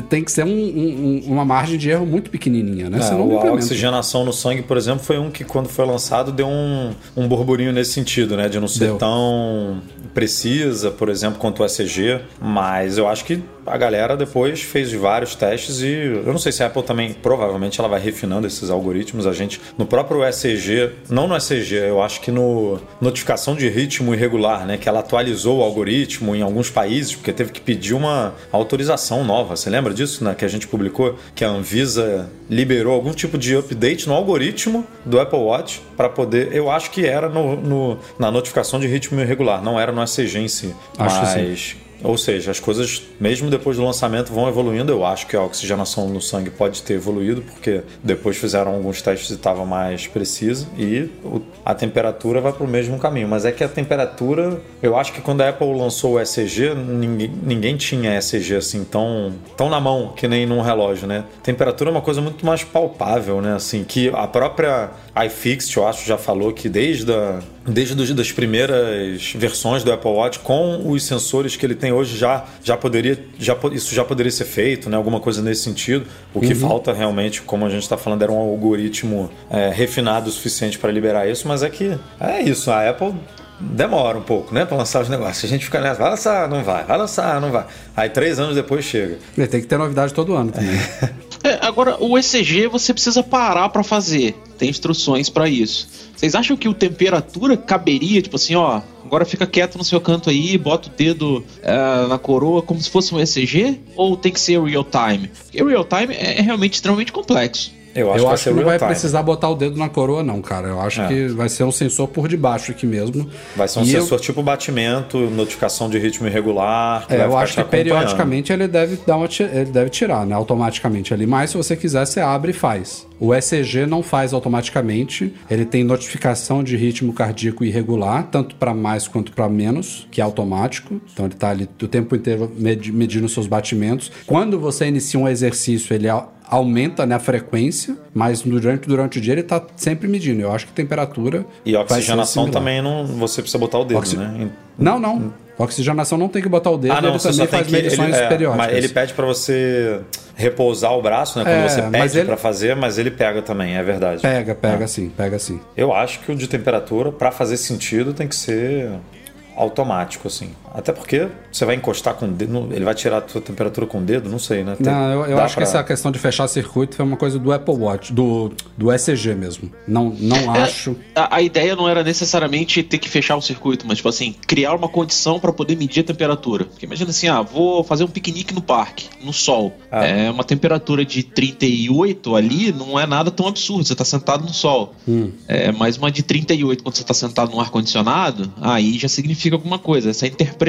Tem que ser um- um- uma margem de erro muito pequenininha, né? É, Senão a oxigenação no sangue, por exemplo, foi um que quando foi lançado deu um, um burburinho nesse sentido, né? De não ser Deu. tão precisa, por exemplo, quanto o ECG. Mas eu acho que a galera depois fez vários testes e eu não sei se a Apple também, provavelmente, ela vai refinando esses algoritmos. A gente, no próprio ECG, não no ECG, eu acho que no notificação de ritmo irregular, né? Que ela atualizou o algoritmo em alguns países, porque teve que pedir uma autorização nova. Você lembra disso, né? Que a gente publicou? Que a Anvisa liberou algum tipo de update no algoritmo do Apple Watch para poder. Eu acho que era no, no, na notificação de ritmo irregular, não era no ECG em si. Acho mas. Ou seja, as coisas, mesmo depois do lançamento, vão evoluindo. Eu acho que a oxigenação no sangue pode ter evoluído, porque depois fizeram alguns testes e estava mais precisa. E a temperatura vai para o mesmo caminho. Mas é que a temperatura, eu acho que quando a Apple lançou o ECG, ninguém, ninguém tinha ECG assim tão, tão na mão, que nem num relógio, né? Temperatura é uma coisa muito mais palpável, né? Assim, que a própria iFixit, eu acho, já falou que desde a, desde das primeiras versões do Apple Watch, com os sensores que ele tem hoje, já, já poderia, já, isso já poderia ser feito, né? Alguma coisa nesse sentido. O que falta realmente, como a gente está falando, era um algoritmo é, refinado o suficiente para liberar isso, mas é que é isso, a Apple demora um pouco, né, para lançar os negócios. A gente fica nessa, vai lançar, não vai, vai lançar, não vai. Aí três anos depois chega. Ele tem que ter novidade todo ano também. É, agora, o ECG você precisa parar pra fazer. Tem instruções pra isso. Vocês acham que o temperatura caberia, tipo assim, ó, agora fica quieto no seu canto aí, bota o dedo é, na coroa como se fosse um ECG? Ou tem que ser real time? Porque real time é, é realmente extremamente complexo. Eu acho Eu acho que não vai time. precisar botar o dedo na coroa, não, cara. Eu acho É. que vai ser um sensor por debaixo aqui mesmo. Vai ser um E eu- sensor tipo batimento, notificação de ritmo irregular. É, eu acho que periodicamente ele deve dar uma ele deve tirar, né, automaticamente ali. Mas se você quiser, você abre e faz. O ECG não faz automaticamente. Ele tem notificação de ritmo cardíaco irregular, tanto para mais quanto para menos, que é automático. Então ele tá ali o tempo inteiro medi- medindo seus batimentos. Quando você inicia um exercício, ele aumenta né, a frequência, mas durante, durante o dia ele tá sempre medindo. Eu acho que temperatura E oxigenação também não. Você precisa botar o dedo, Oxi- né? Não, não. Oxigenação não tem que botar o dedo, Ah, não, ele você também faz que. medições Ele, é, periódicas. mas ele pede pra você repousar o braço, né? Quando É, você pede ele- pra fazer, mas ele pega também, é verdade. Pega, pega Ah. sim, pega sim. Eu acho que o de temperatura, pra fazer sentido, tem que ser automático, assim. Até porque você vai encostar com o dedo, ele vai tirar a tua temperatura com o dedo, não sei, né? Tem- Não, eu, eu acho pra- que essa questão de fechar circuito foi uma coisa do Apple Watch, do, do ECG mesmo. Não, não acho. A, a ideia não era necessariamente ter que fechar o circuito, mas, tipo assim, criar uma condição para poder medir a temperatura. Porque imagina assim, ah, vou fazer um piquenique no parque, no sol. Ah. É uma temperatura de 38 ali não é nada tão absurdo, você tá sentado no sol. Hum. É, mas uma de 38 quando você tá sentado no ar-condicionado, aí já significa alguma coisa. Essa interpretação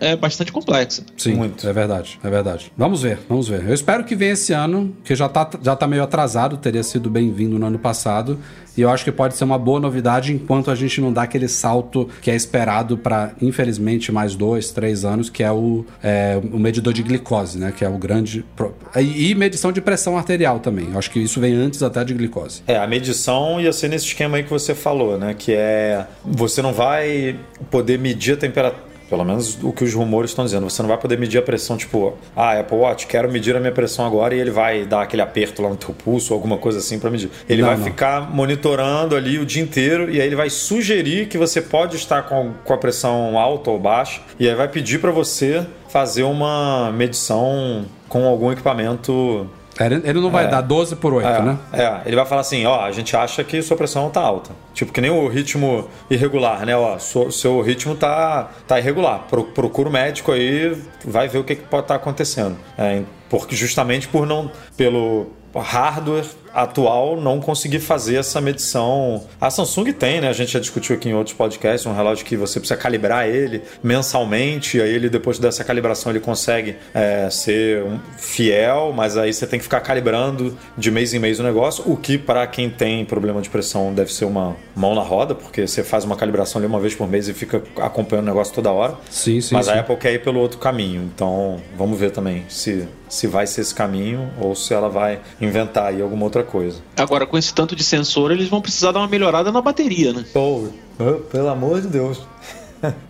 é bastante complexa. Sim, Muito. é verdade, é verdade. Vamos ver, vamos ver. Eu espero que venha esse ano, que já tá, já tá meio atrasado, teria sido bem-vindo no ano passado. E eu acho que pode ser uma boa novidade enquanto a gente não dá aquele salto que é esperado para, infelizmente, mais dois, três anos, que é o, é, o medidor de glicose, né? Que é o grande. pro- E, e medição de pressão arterial também. Eu acho que isso vem antes até de glicose. É, a medição ia ser nesse esquema aí que você falou, né? Que é. Você não vai poder medir a temperatura. Pelo menos o que os rumores estão dizendo. Você não vai poder medir a pressão, tipo, ah, Apple Watch, quero medir a minha pressão agora e ele vai dar aquele aperto lá no teu pulso ou alguma coisa assim para medir. Ele Não, vai não. ficar monitorando ali o dia inteiro e aí ele vai sugerir que você pode estar com, com a pressão alta ou baixa e aí vai pedir para você fazer uma medição com algum equipamento Ele, ele não vai É. dar 12 por 8, é, né? É, ele vai falar assim, ó, a gente acha que sua pressão tá alta. Tipo, que nem o ritmo irregular, né? Ó, seu, seu ritmo tá, tá irregular. Pro, procura o médico aí, vai ver o que, que pode estar acontecendo. É, porque justamente por não. pelo hardware atual não conseguir fazer essa medição. A Samsung tem, né? A gente já discutiu aqui em outros podcasts, um relógio que você precisa calibrar ele mensalmente, e aí ele depois dessa calibração ele consegue é, ser um fiel, mas aí você tem que ficar calibrando de mês em mês o negócio, o que para quem tem problema de pressão deve ser uma mão na roda, porque você faz uma calibração ali uma vez por mês e fica acompanhando o negócio toda hora. Sim, sim. Mas sim. a Apple quer ir pelo outro caminho, então vamos ver também se, se vai ser esse caminho ou se ela vai inventar aí alguma outra coisa. Agora, com esse tanto de sensor, eles vão precisar dar uma melhorada na bateria, né? Oh, pelo amor de Deus.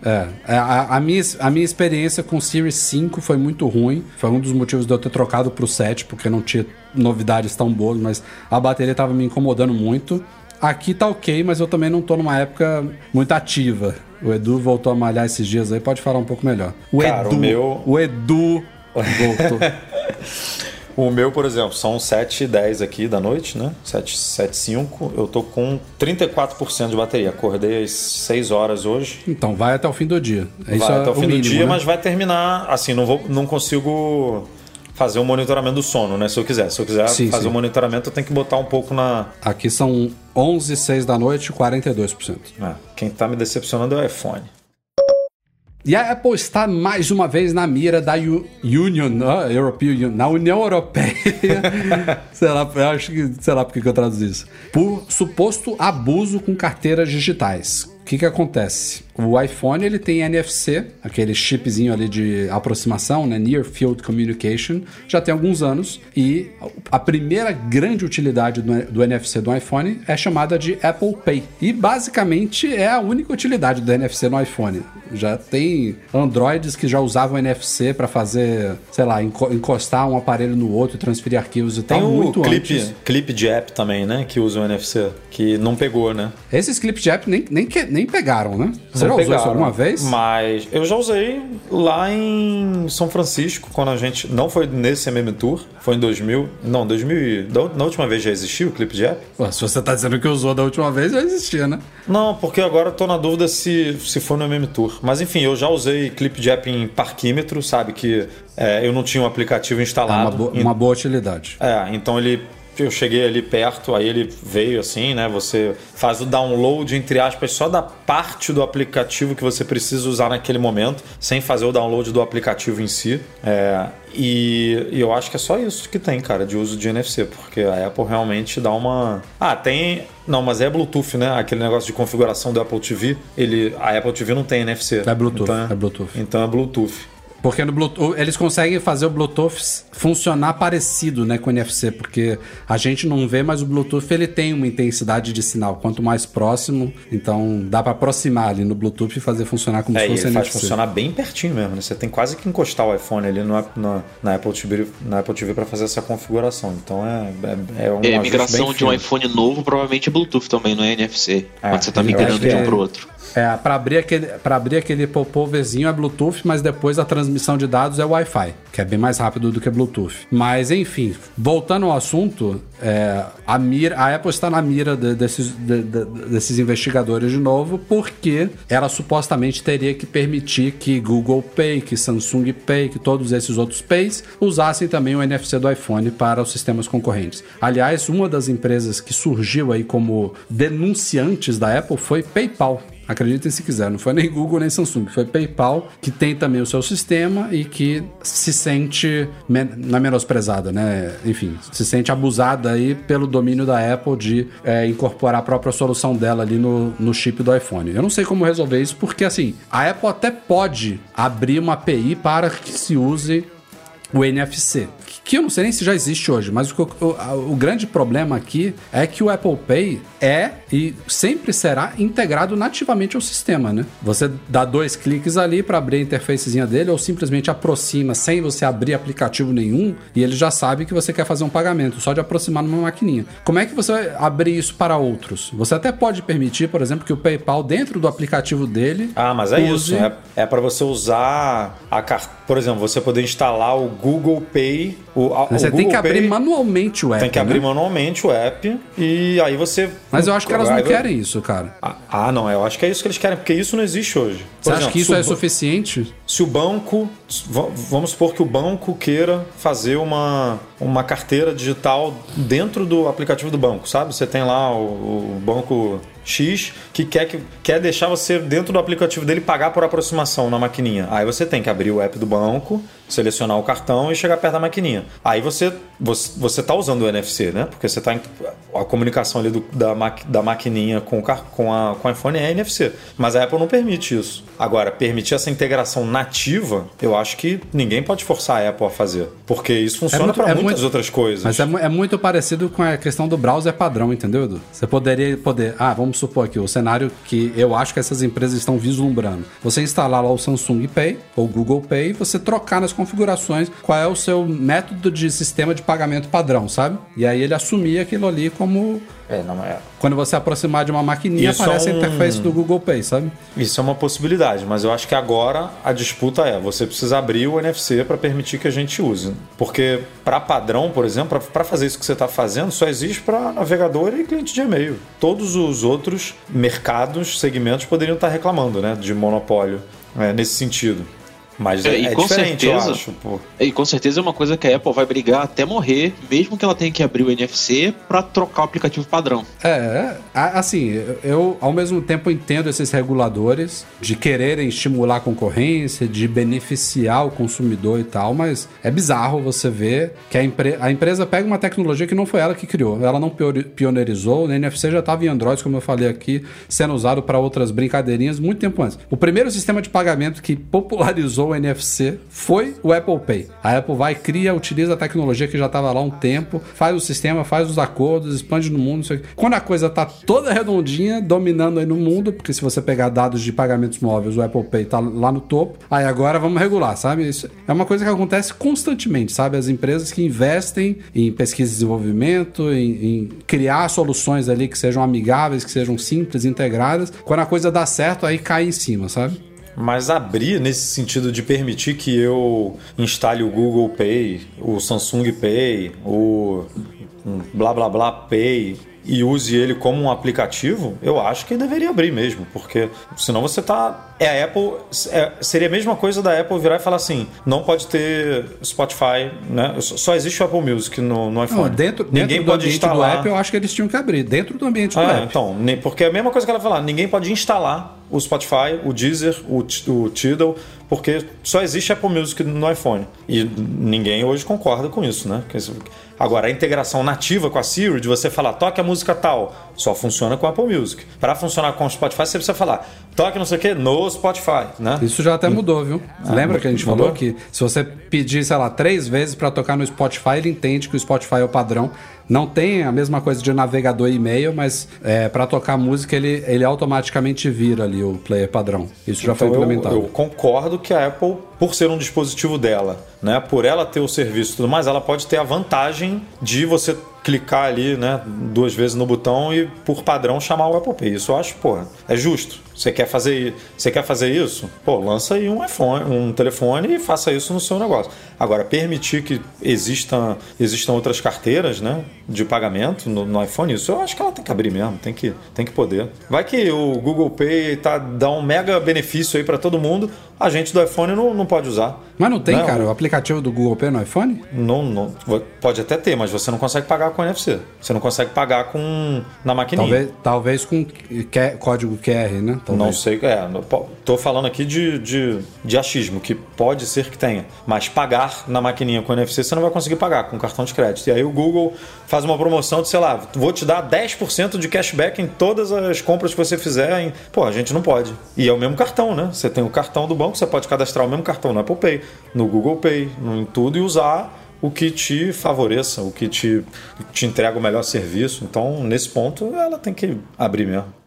É, é, a, a minha, a minha experiência com o Series 5 foi muito ruim. Foi um dos motivos de eu ter trocado pro 7, porque não tinha novidades tão boas, mas a bateria tava me incomodando muito. Aqui tá ok, mas eu também não tô numa época muito ativa. O Edu voltou a malhar esses dias aí, pode falar um pouco melhor. O Cara, o Edu, meu- o Edu voltou. O meu, por exemplo, são 7 e 10 aqui da noite, né? 7, 7 5. Eu tô com 34% de bateria. Acordei às 6 horas hoje. Então, vai até o fim do dia. Vai Isso é até o o fim do mínimo, dia, né? mas vai terminar. Assim, não, vou, não consigo fazer o monitoramento do sono, né? Se eu quiser. Se eu quiser Sim, fazer o monitoramento, eu tenho que botar um pouco na. Aqui são 11 e 6 da noite, 42%. Ah, quem tá me decepcionando é o iPhone. E a Apple está mais uma vez na mira da U- Union, ah, European na União Europeia. sei lá, eu acho que, sei lá por que eu traduzo isso. Por suposto abuso com carteiras digitais. O que que acontece? O iPhone ele tem NFC, aquele chipzinho ali de aproximação, né, Near Field Communication, já tem alguns anos e a primeira grande utilidade do, do NFC do iPhone é chamada de Apple Pay. E basicamente é a única utilidade do NFC no iPhone. Já tem Androids que já usavam NFC para fazer, sei lá, enco- encostar um aparelho no outro, transferir arquivos e Tem tal, o muito clipe, antes. clipe de app também, né? Que usa o NFC. Que não pegou, né? Esses clips de app nem, nem, que- nem pegaram, né? Você Não já usou isso alguma vez? Mas eu já usei lá em São Francisco, quando a gente. Não foi nesse MM Tour, foi em 2000. Não, 2000. e- da- Na última vez já existiu o clipe de app? Pô, se você tá dizendo que usou da última vez, já existia, né? Não, porque agora eu tô na dúvida se, se foi no MM Tour. Mas enfim, eu já usei clipe de app em parquímetro, sabe? Que é, eu não tinha o aplicativo É instalado. uma, bo- uma boa utilidade. É, então ele. Eu cheguei ali perto, aí ele veio assim, né? Você faz o download, entre aspas, só da parte do aplicativo que você precisa usar naquele momento, sem fazer o download do aplicativo em si. É, e, e eu acho que é só isso que tem, cara, de uso de NFC, porque a Apple realmente dá uma. Ah, tem. Não, mas é Bluetooth, né? Aquele negócio de configuração do Apple TV. Ele, a Apple TV não tem NFC. É Bluetooth, Então é Bluetooth. Então é Bluetooth. Porque no Bluetooth, eles conseguem fazer o Bluetooth funcionar parecido né, com o NFC, porque a gente não vê, mas o Bluetooth ele tem uma intensidade de sinal. Quanto mais próximo, então dá para aproximar ali no Bluetooth e fazer funcionar como É, se e ele fosse faz NFC. funcionar bem pertinho mesmo, né? Você tem quase que encostar o iPhone ali no, na, na Apple TV, na Apple TV para fazer essa configuração. Então é, é, é um É, migração bem de um iPhone novo provavelmente é Bluetooth também, não é NFC. É, quando você tá eu migrando de um é. pro outro. É, para abrir aquele para abrir aquele popoverzinho é Bluetooth, mas depois a transmissão de dados é Wi-Fi, que é bem mais rápido do que Bluetooth. Mas enfim, voltando ao assunto, é, a mira, a Apple está na mira de- desses, de- de- desses investigadores de novo, porque ela supostamente teria que permitir que Google Pay, que Samsung Pay, que todos esses outros Pays usassem também o NFC do iPhone para os sistemas concorrentes. Aliás, uma das empresas que surgiu aí como denunciantes da Apple foi PayPal. Acreditem se quiser, não foi nem Google nem Samsung, foi PayPal, que tem também o seu sistema e que se sente, men não é menosprezada, né? Enfim, se sente abusada aí pelo domínio da Apple de é, incorporar a própria solução dela ali no, no chip do iPhone. Eu não sei como resolver isso, porque assim, a Apple até pode abrir uma API para que se use o NFC. Que eu não sei nem se já existe hoje, mas o, o- o grande problema aqui é que o Apple Pay é e sempre será integrado nativamente ao sistema, né? Você dá dois cliques ali para abrir a interfacezinha dele ou simplesmente aproxima sem você abrir aplicativo nenhum e ele já sabe que você quer fazer um pagamento, só de aproximar numa maquininha. Como é que você vai abrir isso para outros? Você até pode permitir, por exemplo, que o PayPal dentro do aplicativo dele Ah, mas é use- isso. É, é para você usar a carta. Por exemplo, você poder instalar o Google Pay. O, Você o tem Google que abrir Pay manualmente o app. Tem que abrir né? manualmente o app e aí você. Mas eu acho que elas não querem isso, cara. Ah, Ah, não, eu acho que é isso que eles querem, porque isso não existe hoje. Por Você acha exemplo, que isso é suficiente? Se o banco, va- vamos supor que o banco queira fazer uma, uma carteira digital dentro do aplicativo do banco, sabe? Você tem lá o, o banco X que quer, que quer deixar você dentro do aplicativo dele pagar por aproximação na maquininha. Aí você tem que abrir o app do banco, selecionar o cartão e chegar perto da maquininha. Aí você você, você tá usando o NFC, né? Porque você tá em, a comunicação ali do- da, ma, da maquininha com o, com, a, com o iPhone é NFC. Mas a Apple não permite isso. Agora, permitir essa integração nativa, eu acho que ninguém pode forçar a Apple a fazer. Porque isso funciona muito- para é muitas muito- outras coisas. Mas é, é muito parecido com a questão do browser padrão, entendeu, Edu? Você poderia poder. Ah, vamos supor aqui, o cenário que eu acho que essas empresas estão vislumbrando. Você instalar lá o Samsung Pay ou Google Pay e você trocar nas configurações qual é o seu método de sistema de pagamento padrão, sabe? E aí ele assumia aquilo ali como É, não é. quando você aproximar de uma maquininha, Isso aparece é um- a interface do Google Pay, sabe? Isso é uma possibilidade, mas eu acho que agora a disputa é: você precisa abrir o NFC para permitir que a gente use. Porque para padrão, por exemplo, para fazer isso que você está fazendo, só existe para navegador e cliente de e-mail. Todos os outros mercados, segmentos poderiam estar reclamando, né, de monopólio é, nesse sentido. Mas É, é, e é com diferente, certeza- eu acho. Pô. E com certeza é uma coisa que a Apple vai brigar até morrer, mesmo que ela tenha que abrir o NFC para trocar o aplicativo padrão. É, assim, eu- ao mesmo tempo entendo esses reguladores de quererem estimular a concorrência, de beneficiar o consumidor e tal, mas é bizarro você ver que a, empre- a empresa pega uma tecnologia que não foi ela que criou, ela não pioneirizou, o NFC já estava em Android, como eu falei aqui, sendo usado para outras brincadeirinhas muito tempo antes. O primeiro sistema de pagamento que popularizou o NFC foi o Apple Pay. A Apple vai, cria, utiliza a tecnologia que já estava lá há um tempo, faz o sistema, faz os acordos, expande no mundo. Quando a coisa tá toda redondinha, dominando aí no mundo, porque se você pegar dados de pagamentos móveis, o Apple Pay tá lá no topo. Aí agora vamos regular, sabe? Isso é uma coisa que acontece constantemente, sabe? As empresas que investem em pesquisa e desenvolvimento, em, em criar soluções ali que sejam amigáveis, que sejam simples, integradas. Quando a coisa dá certo, aí cai em cima, sabe? Mas abrir nesse sentido de permitir que eu instale o Google Pay, o Samsung Pay, o blá blá blá Pay e use ele como um aplicativo, eu acho que deveria abrir mesmo, porque senão você tá. É a Apple. é- seria a mesma coisa da Apple virar e falar assim: não pode ter Spotify, né? Só existe o Apple Music no, no iPhone. Não, dentro, Ninguém dentro do pode ambiente instalar. do app, eu acho que eles tinham que abrir. Dentro do ambiente do É, então, porque é a mesma coisa que ela falar, ninguém pode instalar o Spotify, o Deezer, o, o Tidal, porque só existe Apple Music no iPhone. E ninguém hoje concorda com isso, né? Agora, a integração nativa com a Siri, de você falar, toque a música tal, só funciona com a Apple Music. Para funcionar com o Spotify, você precisa falar, toque não sei o que no Spotify, né? Isso já até mudou, viu? Lembra que a gente Ah, mudou? falou que se você pedir, sei lá, três vezes pra tocar no Spotify, ele entende que o Spotify é o padrão. Não tem a mesma coisa de navegador e e-mail, mas é, para tocar música ele, ele automaticamente vira ali o player padrão. Isso já foi Então, eu- implementado. Eu, concordo que a Apple, por ser um dispositivo dela, né, por ela ter o serviço e tudo mais, ela pode ter a vantagem de você clicar ali, né, duas vezes no botão e por padrão chamar o Apple Pay. Isso eu acho, porra, é justo. Você quer fazer, você quer fazer isso? Pô, lança aí um iPhone, um telefone e faça isso no seu negócio. Agora, permitir que existam, existam outras carteiras, né, de pagamento no, no iPhone, isso eu acho que ela tem que abrir mesmo, tem que, tem que poder. Vai que o Google Pay tá dá um mega benefício aí para todo mundo, a gente do iPhone não, não pode usar. Mas não tem, Não. cara, o aplicativo do Google Pay no iPhone? Não, não, pode até ter, mas você não consegue pagar com NFC. Você não consegue pagar com na maquininha. Talvez, talvez com código QR, né? Talvez. Não sei, é, tô falando aqui de, de, de achismo, que pode ser que tenha, mas pagar na maquininha com NFC você não vai conseguir pagar com cartão de crédito. E aí o Google faz uma promoção de, sei lá, vou te dar 10% de cashback em todas as compras que você fizer. Em... Pô, a gente não pode. E é o mesmo cartão, né? Você tem o cartão do banco, você pode cadastrar o mesmo cartão no Apple Pay, no Google Pay, no- em tudo e usar o que te favoreça, o que te, te entrega o melhor serviço. Então, nesse ponto, ela tem que abrir mesmo.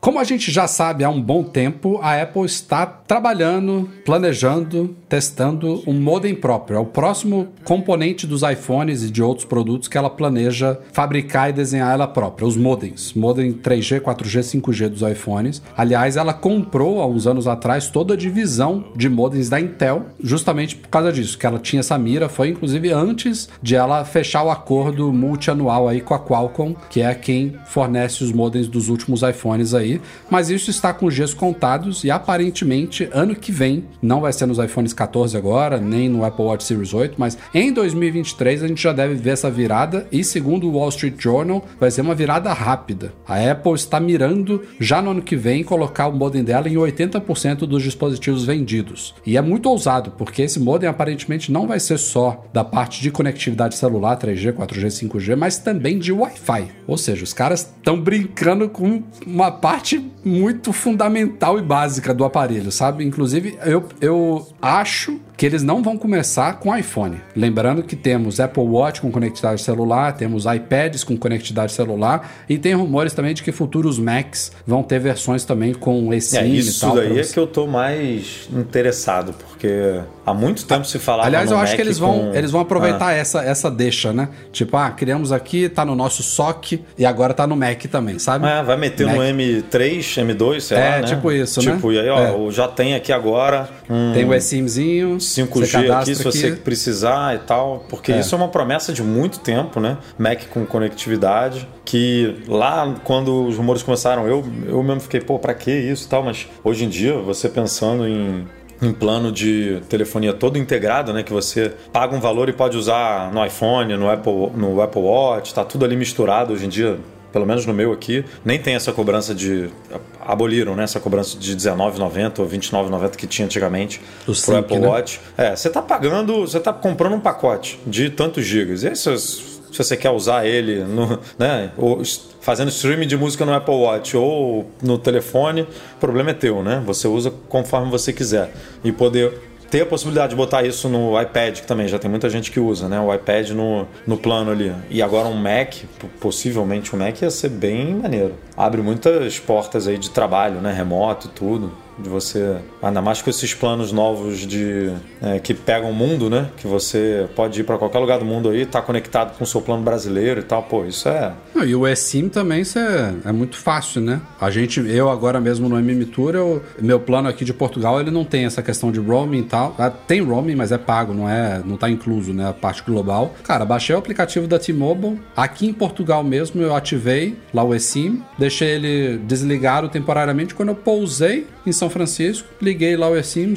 Como a gente já sabe há um bom tempo, a Apple está trabalhando, planejando, testando um modem próprio. É o próximo componente dos iPhones e de outros produtos que ela planeja fabricar e desenhar ela própria, os modems. Modem 3G, 4G, 5G dos iPhones. Aliás, ela comprou há uns anos atrás toda a divisão de modems da Intel, justamente por causa disso, que ela tinha essa mira, foi inclusive antes de ela fechar o acordo multianual aí com a Qualcomm, que é quem fornece os modems dos últimos iPhones aí. Mas isso está com os dias contados e aparentemente ano que vem, não vai ser nos iPhones 14 agora, nem no Apple Watch Series 8, mas em 2023 a gente já deve ver essa virada e segundo o Wall Street Journal, vai ser uma virada rápida. A Apple está mirando já no ano que vem colocar o modem dela em 80% dos dispositivos vendidos. E é muito ousado, porque esse modem aparentemente não vai ser só da parte de conectividade celular 3G, 4G, 5G, mas também de Wi-Fi. Ou seja, os caras estão brincando com uma parte muito fundamental e básica do aparelho, sabe? Inclusive, eu, eu acho que eles não vão começar com iPhone. Lembrando que temos Apple Watch com conectividade celular, temos iPads com conectividade celular e tem rumores também de que futuros Macs vão ter versões também com eSIM É, e isso tal. pra daí é que eu tô mais interessado, porque há muito tempo se falava Aliás, no eu acho Mac que eles vão, com- eles vão Ah. aproveitar essa, essa deixa, né? Tipo, ah, criamos aqui, tá no nosso SOC e agora tá no Mac também, sabe? É, vai meter no Mac. M3, M2, sei É, lá, né? tipo isso, né? Tipo, e aí, ó, É. já tem aqui agora um Tem o eSIMzinho, 5G você cadastra aqui, se você precisar e tal, porque É. isso é uma promessa de muito tempo, né? Mac com conectividade, que lá quando os rumores começaram, eu, eu mesmo fiquei, pô, pra que isso e tal, mas hoje em dia, você pensando em em plano de telefonia todo integrado, né, que você paga um valor e pode usar no iPhone, no Apple, no Apple Watch, tá tudo ali misturado hoje em dia. Pelo menos no meu aqui, nem tem essa cobrança de. Aboliram, né? Essa cobrança de R$19,90 ou R$29,90 que tinha antigamente O pro Apple né? Watch. É, você tá pagando, você tá comprando um pacote de tantos gigas. E aí, se, se você quer usar ele no, né, ou fazendo streaming de música no Apple Watch ou no telefone, o problema é teu, né? Você usa conforme você quiser. E poder ter a possibilidade de botar isso no iPad, que também já tem muita gente que usa, né? O iPad no, no plano ali. E agora um Mac, possivelmente um Mac ia ser bem maneiro. Abre muitas portas aí de trabalho, né? Remoto e tudo. De você. Ainda mais com esses planos novos de. é, que pegam o mundo, né? Que você pode ir para qualquer lugar do mundo aí, tá conectado com o seu plano brasileiro e tal. Pô, isso é. Não, e o eSIM também isso é, é muito fácil, né? A gente, eu agora mesmo no MM Tour, eu- meu plano aqui de Portugal, ele não tem essa questão de roaming e tal. Ah, Tem roaming, mas é pago, não é, não tá incluso, né, a parte global. Cara, baixei o aplicativo da T-Mobile. Aqui em Portugal mesmo eu ativei lá o eSIM, deixei ele desligado temporariamente quando eu pousei em São Francisco, liguei lá o eSIM,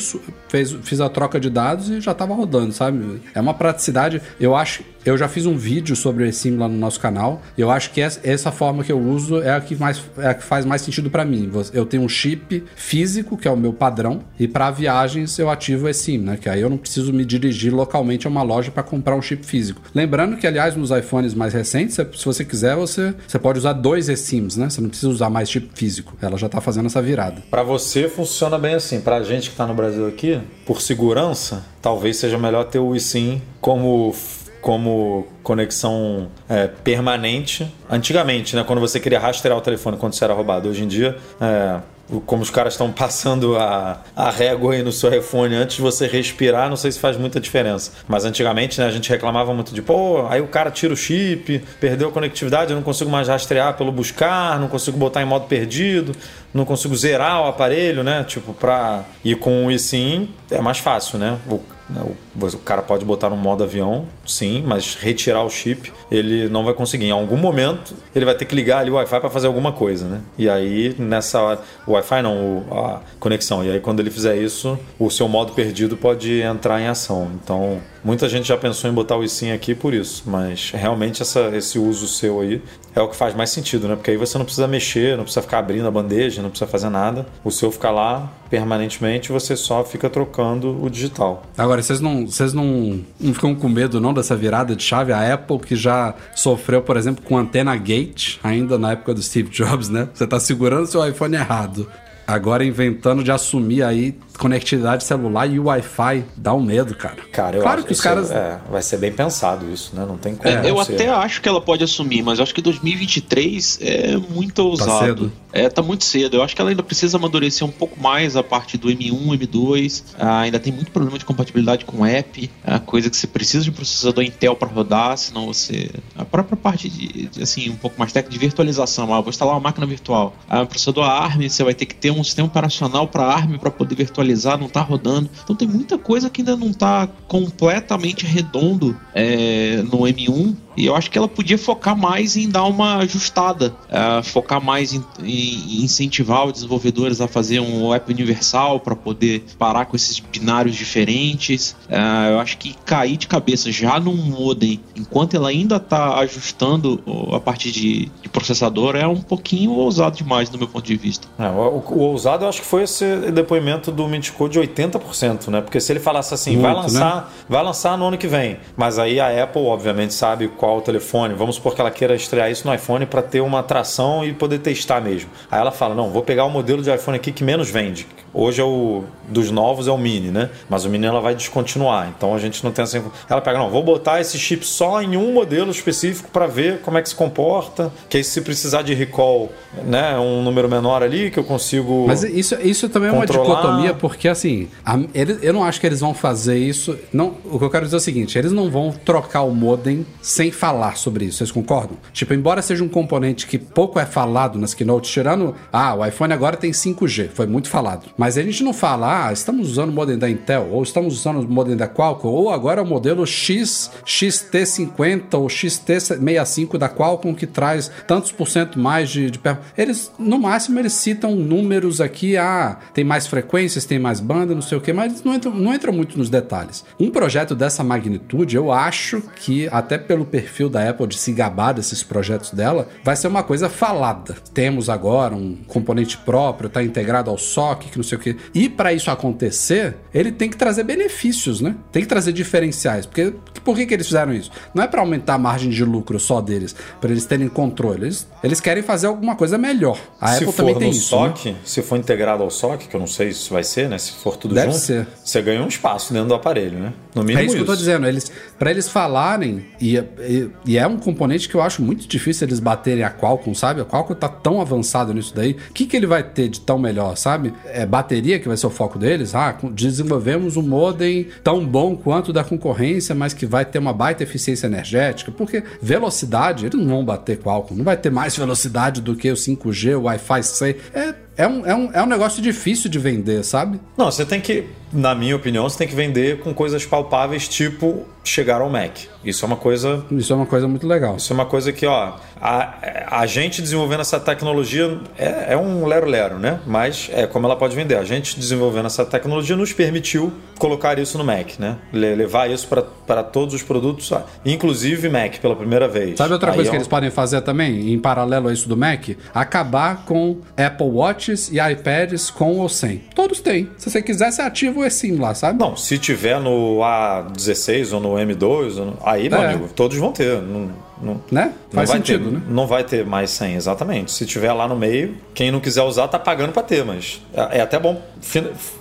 fez, fiz a troca de dados e já tava rodando, sabe? É uma praticidade. Eu acho, eu já fiz um vídeo sobre o eSIM lá no nosso canal. Eu acho que essa, essa forma que eu uso é a que, mais, é a que faz mais sentido para mim. Eu tenho um chip físico, que é o meu padrão, e para viagens eu ativo o eSIM, né? Que aí eu não preciso me dirigir localmente a uma loja para comprar um chip físico. Lembrando que, aliás, nos iPhones mais recentes, se você quiser, você, você pode usar dois eSIMs, né? Você não precisa usar mais chip físico. Ela já tá fazendo essa virada. Para você funciona bem assim. Pra gente que tá no Brasil aqui, por segurança, talvez seja melhor ter o eSIM como como conexão é, permanente. Antigamente, né, quando você queria rastrear o telefone quando você era roubado. Hoje em dia, é, como os caras estão passando a, a régua aí no seu iPhone antes de você respirar, não sei se faz muita diferença. Mas antigamente, né, a gente reclamava muito de, pô, aí o cara tira o chip, perdeu a conectividade, eu não consigo mais rastrear pelo buscar, não consigo botar em modo perdido, não consigo zerar o aparelho, né? Tipo, pra. E com o eSIM é mais fácil, né? O né, O, o cara pode botar no modo avião, sim, mas retirar o chip ele não vai conseguir. Em algum momento ele vai ter que ligar ali o Wi-Fi para fazer alguma coisa, né? E aí nessa hora, o Wi-Fi não, a conexão. E aí quando ele fizer isso, o seu modo perdido pode entrar em ação. Então muita gente já pensou em botar o eSIM aqui por isso, mas realmente essa, esse uso seu aí é o que faz mais sentido, né? Porque aí você não precisa mexer, não precisa ficar abrindo a bandeja, não precisa fazer nada. O seu fica lá permanentemente, você só fica trocando o digital. Agora, vocês não, vocês não, não ficam com medo não dessa virada de chave? A Apple que já sofreu, por exemplo, com antena gate, ainda na época do Steve Jobs, né? Você tá segurando seu iPhone errado. Agora inventando de assumir aí conectividade celular e Wi-Fi, dá um medo, cara. Cara, eu claro acho que os isso caras é, vai ser bem pensado isso, né? Não tem como. É, eu ser. até acho que ela pode assumir, mas eu acho que 2023 é muito ousado. cedo? É, tá muito cedo. Eu acho que ela ainda precisa amadurecer um pouco mais a parte do M1, M2. Ah, ainda tem muito problema de compatibilidade com app, a coisa que você precisa de um processador Intel para rodar, senão você. A própria parte de, de, assim, um pouco mais técnica de virtualização. Ah, vou instalar uma máquina virtual. Ah, um processador ARM, você vai ter que ter um sistema operacional para ARM para poder virtualizar, não tá rodando. Então tem muita coisa que ainda não tá completamente redondo é, no M1 e eu acho que ela podia focar mais em dar uma ajustada, uh, focar mais em, em, incentivar os desenvolvedores a fazer um app universal para poder parar com esses binários diferentes. Uh, eu acho que cair de cabeça já num modem, enquanto ela ainda está ajustando a parte de, de, processador, é um pouquinho ousado demais do meu ponto de vista. É, o, o, ousado eu acho que foi esse depoimento do Mythico de 80%, né? Porque se ele falasse assim, Muito, vai lançar, né? vai lançar no ano que vem, mas aí a Apple obviamente sabe qual o telefone. Vamos supor que ela queira estrear isso no iPhone para ter uma atração e poder testar mesmo. Aí ela fala: não, vou pegar o modelo de iPhone aqui que menos vende. Hoje é o dos novos é o Mini, né? Mas o Mini ela vai descontinuar. Então a gente não tem essa. Ela pega, não, vou botar esse chip só em um modelo específico para ver como é que se comporta. Que aí, se precisar de recall, né, um número menor ali que eu consigo. Mas isso, isso também é uma dicotomia, porque assim, a- ele- eu não acho que eles vão fazer isso. Não, o que eu quero dizer é o seguinte: eles não vão trocar o modem sem falar sobre isso. Vocês concordam? Tipo, embora seja um componente que pouco é falado nas keynotes, tirando. Ah, o iPhone agora tem 5G, foi muito falado. Mas a gente não fala, ah, estamos usando o modem da Intel, ou estamos usando o modem da Qualcomm, ou agora o modelo X, XT50 ou XT65 da Qualcomm que traz tantos por cento mais de, de Eles, no máximo, eles citam números aqui, ah, tem mais frequências, tem mais banda, não sei o que, mas não entram, não entram muito nos detalhes. Um projeto dessa magnitude, eu acho que, até pelo da Apple de se gabar desses projetos dela, vai ser uma coisa falada. Temos agora um componente próprio, está integrado ao SOC, que não sei o que. E para isso acontecer, ele tem que trazer benefícios, né? Tem que trazer diferenciais. Porque por que, que eles fizeram isso? Não é para aumentar a margem de lucro só deles, para eles terem controle. Eles, eles querem fazer alguma coisa melhor. A se Apple também tem isso. né? SOC, se for integrado ao SOC, que eu não sei se vai ser, né? Se for tudo Deve junto, ser. você ganha um espaço dentro do aparelho, né? No mínimo É isso que eu tô dizendo, eles, para eles falarem, e, e, e é um componente que eu acho muito difícil eles baterem a Qualcomm, sabe? A Qualcomm tá tão avançado nisso daí, o que, que ele vai ter de tão melhor, sabe? É bateria que vai ser o foco deles? Ah, desenvolvemos um modem tão bom quanto da concorrência, mas que vai ter uma baita eficiência energética, porque velocidade, eles não vão bater Qualcomm, não vai ter mais velocidade do que o 5G, o Wi-Fi 6, é... É um, é, um, é um negócio difícil de vender, sabe? Não, você tem que, na minha opinião, você tem que vender com coisas palpáveis, tipo chegar ao Mac. Isso é uma coisa. Isso é uma coisa muito legal. Isso é uma coisa que, ó, a, a gente desenvolvendo essa tecnologia é, é um lero-lero, né? Mas é como ela pode vender. A gente desenvolvendo essa tecnologia nos permitiu colocar isso no Mac, né? Le- levar isso para todos os produtos, inclusive Mac, pela primeira vez. Sabe outra Aí coisa é que um- eles podem fazer também, em paralelo a isso do Mac? Acabar com Apple Watches e iPads com ou sem. Todos têm. Se você quiser, você ativa o eSIM lá, sabe? Não, se tiver no A16 ou no M2, ou no- aí, meu É. amigo, todos vão ter. Não, não, Né? não Faz vai sentido, ter, né? Não vai ter mais 100, exatamente. Se tiver lá no meio, quem não quiser usar tá pagando para ter, mas é é até bom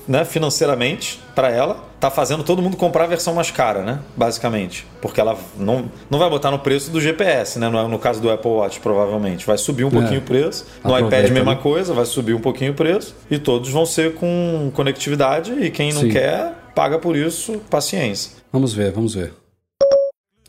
né, financeiramente para ela. Tá fazendo todo mundo comprar a versão mais cara, né? Basicamente. Porque ela não, não vai botar no preço do GPS, né? No, no caso do Apple Watch, provavelmente. Vai subir um pouquinho o preço. No É. Aproveita, iPad, mesma né? coisa, vai subir um pouquinho o preço. E todos vão ser com conectividade. E quem não Sim. quer, paga por isso, paciência. Vamos ver, vamos ver.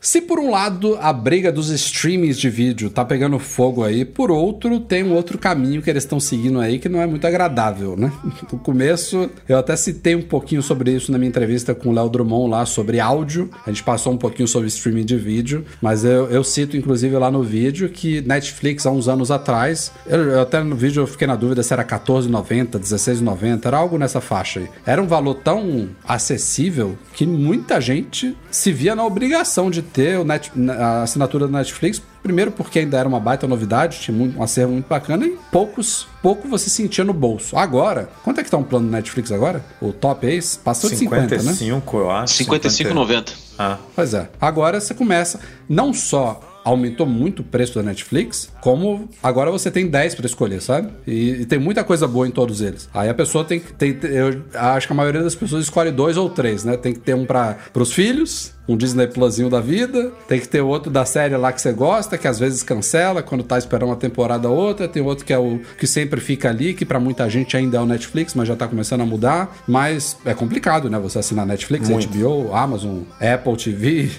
Se por um lado a briga dos streamings de vídeo tá pegando fogo aí, por outro tem um outro caminho que eles estão seguindo aí que não é muito agradável, né? No começo eu até citei um pouquinho sobre isso na minha entrevista com o Léo Drummond lá sobre áudio. A gente passou um pouquinho sobre streaming de vídeo, mas eu, eu cito inclusive lá no vídeo que Netflix há uns anos atrás, eu, eu até no vídeo eu fiquei na dúvida se era 14,90, 16,90, era algo nessa faixa aí. Era um valor tão acessível que muita gente se via na obrigação de ter o Net- a assinatura da Netflix. Primeiro porque ainda era uma baita novidade, tinha muito- um acervo muito bacana e poucos, pouco você sentia no bolso. Agora, quanto é que tá um plano do Netflix agora? O top Ace passou de 50, né? 55, eu acho. 55,90. Ah. Pois é. Agora você começa, não só aumentou muito o preço da Netflix, como agora você tem 10 para escolher, sabe? E, e tem muita coisa boa em todos eles. Aí a pessoa tem que. Tem, eu acho que a maioria das pessoas escolhe dois ou três, né? Tem que ter um para os filhos. Um Disney Plusinho da vida, tem que ter outro da série lá que você gosta, que às vezes cancela quando tá esperando uma temporada ou outra. Tem outro que é o que sempre fica ali, que para muita gente ainda é o Netflix, mas já tá começando a mudar. Mas é complicado, né? Você assinar Netflix, Muito. HBO, Amazon, Apple TV.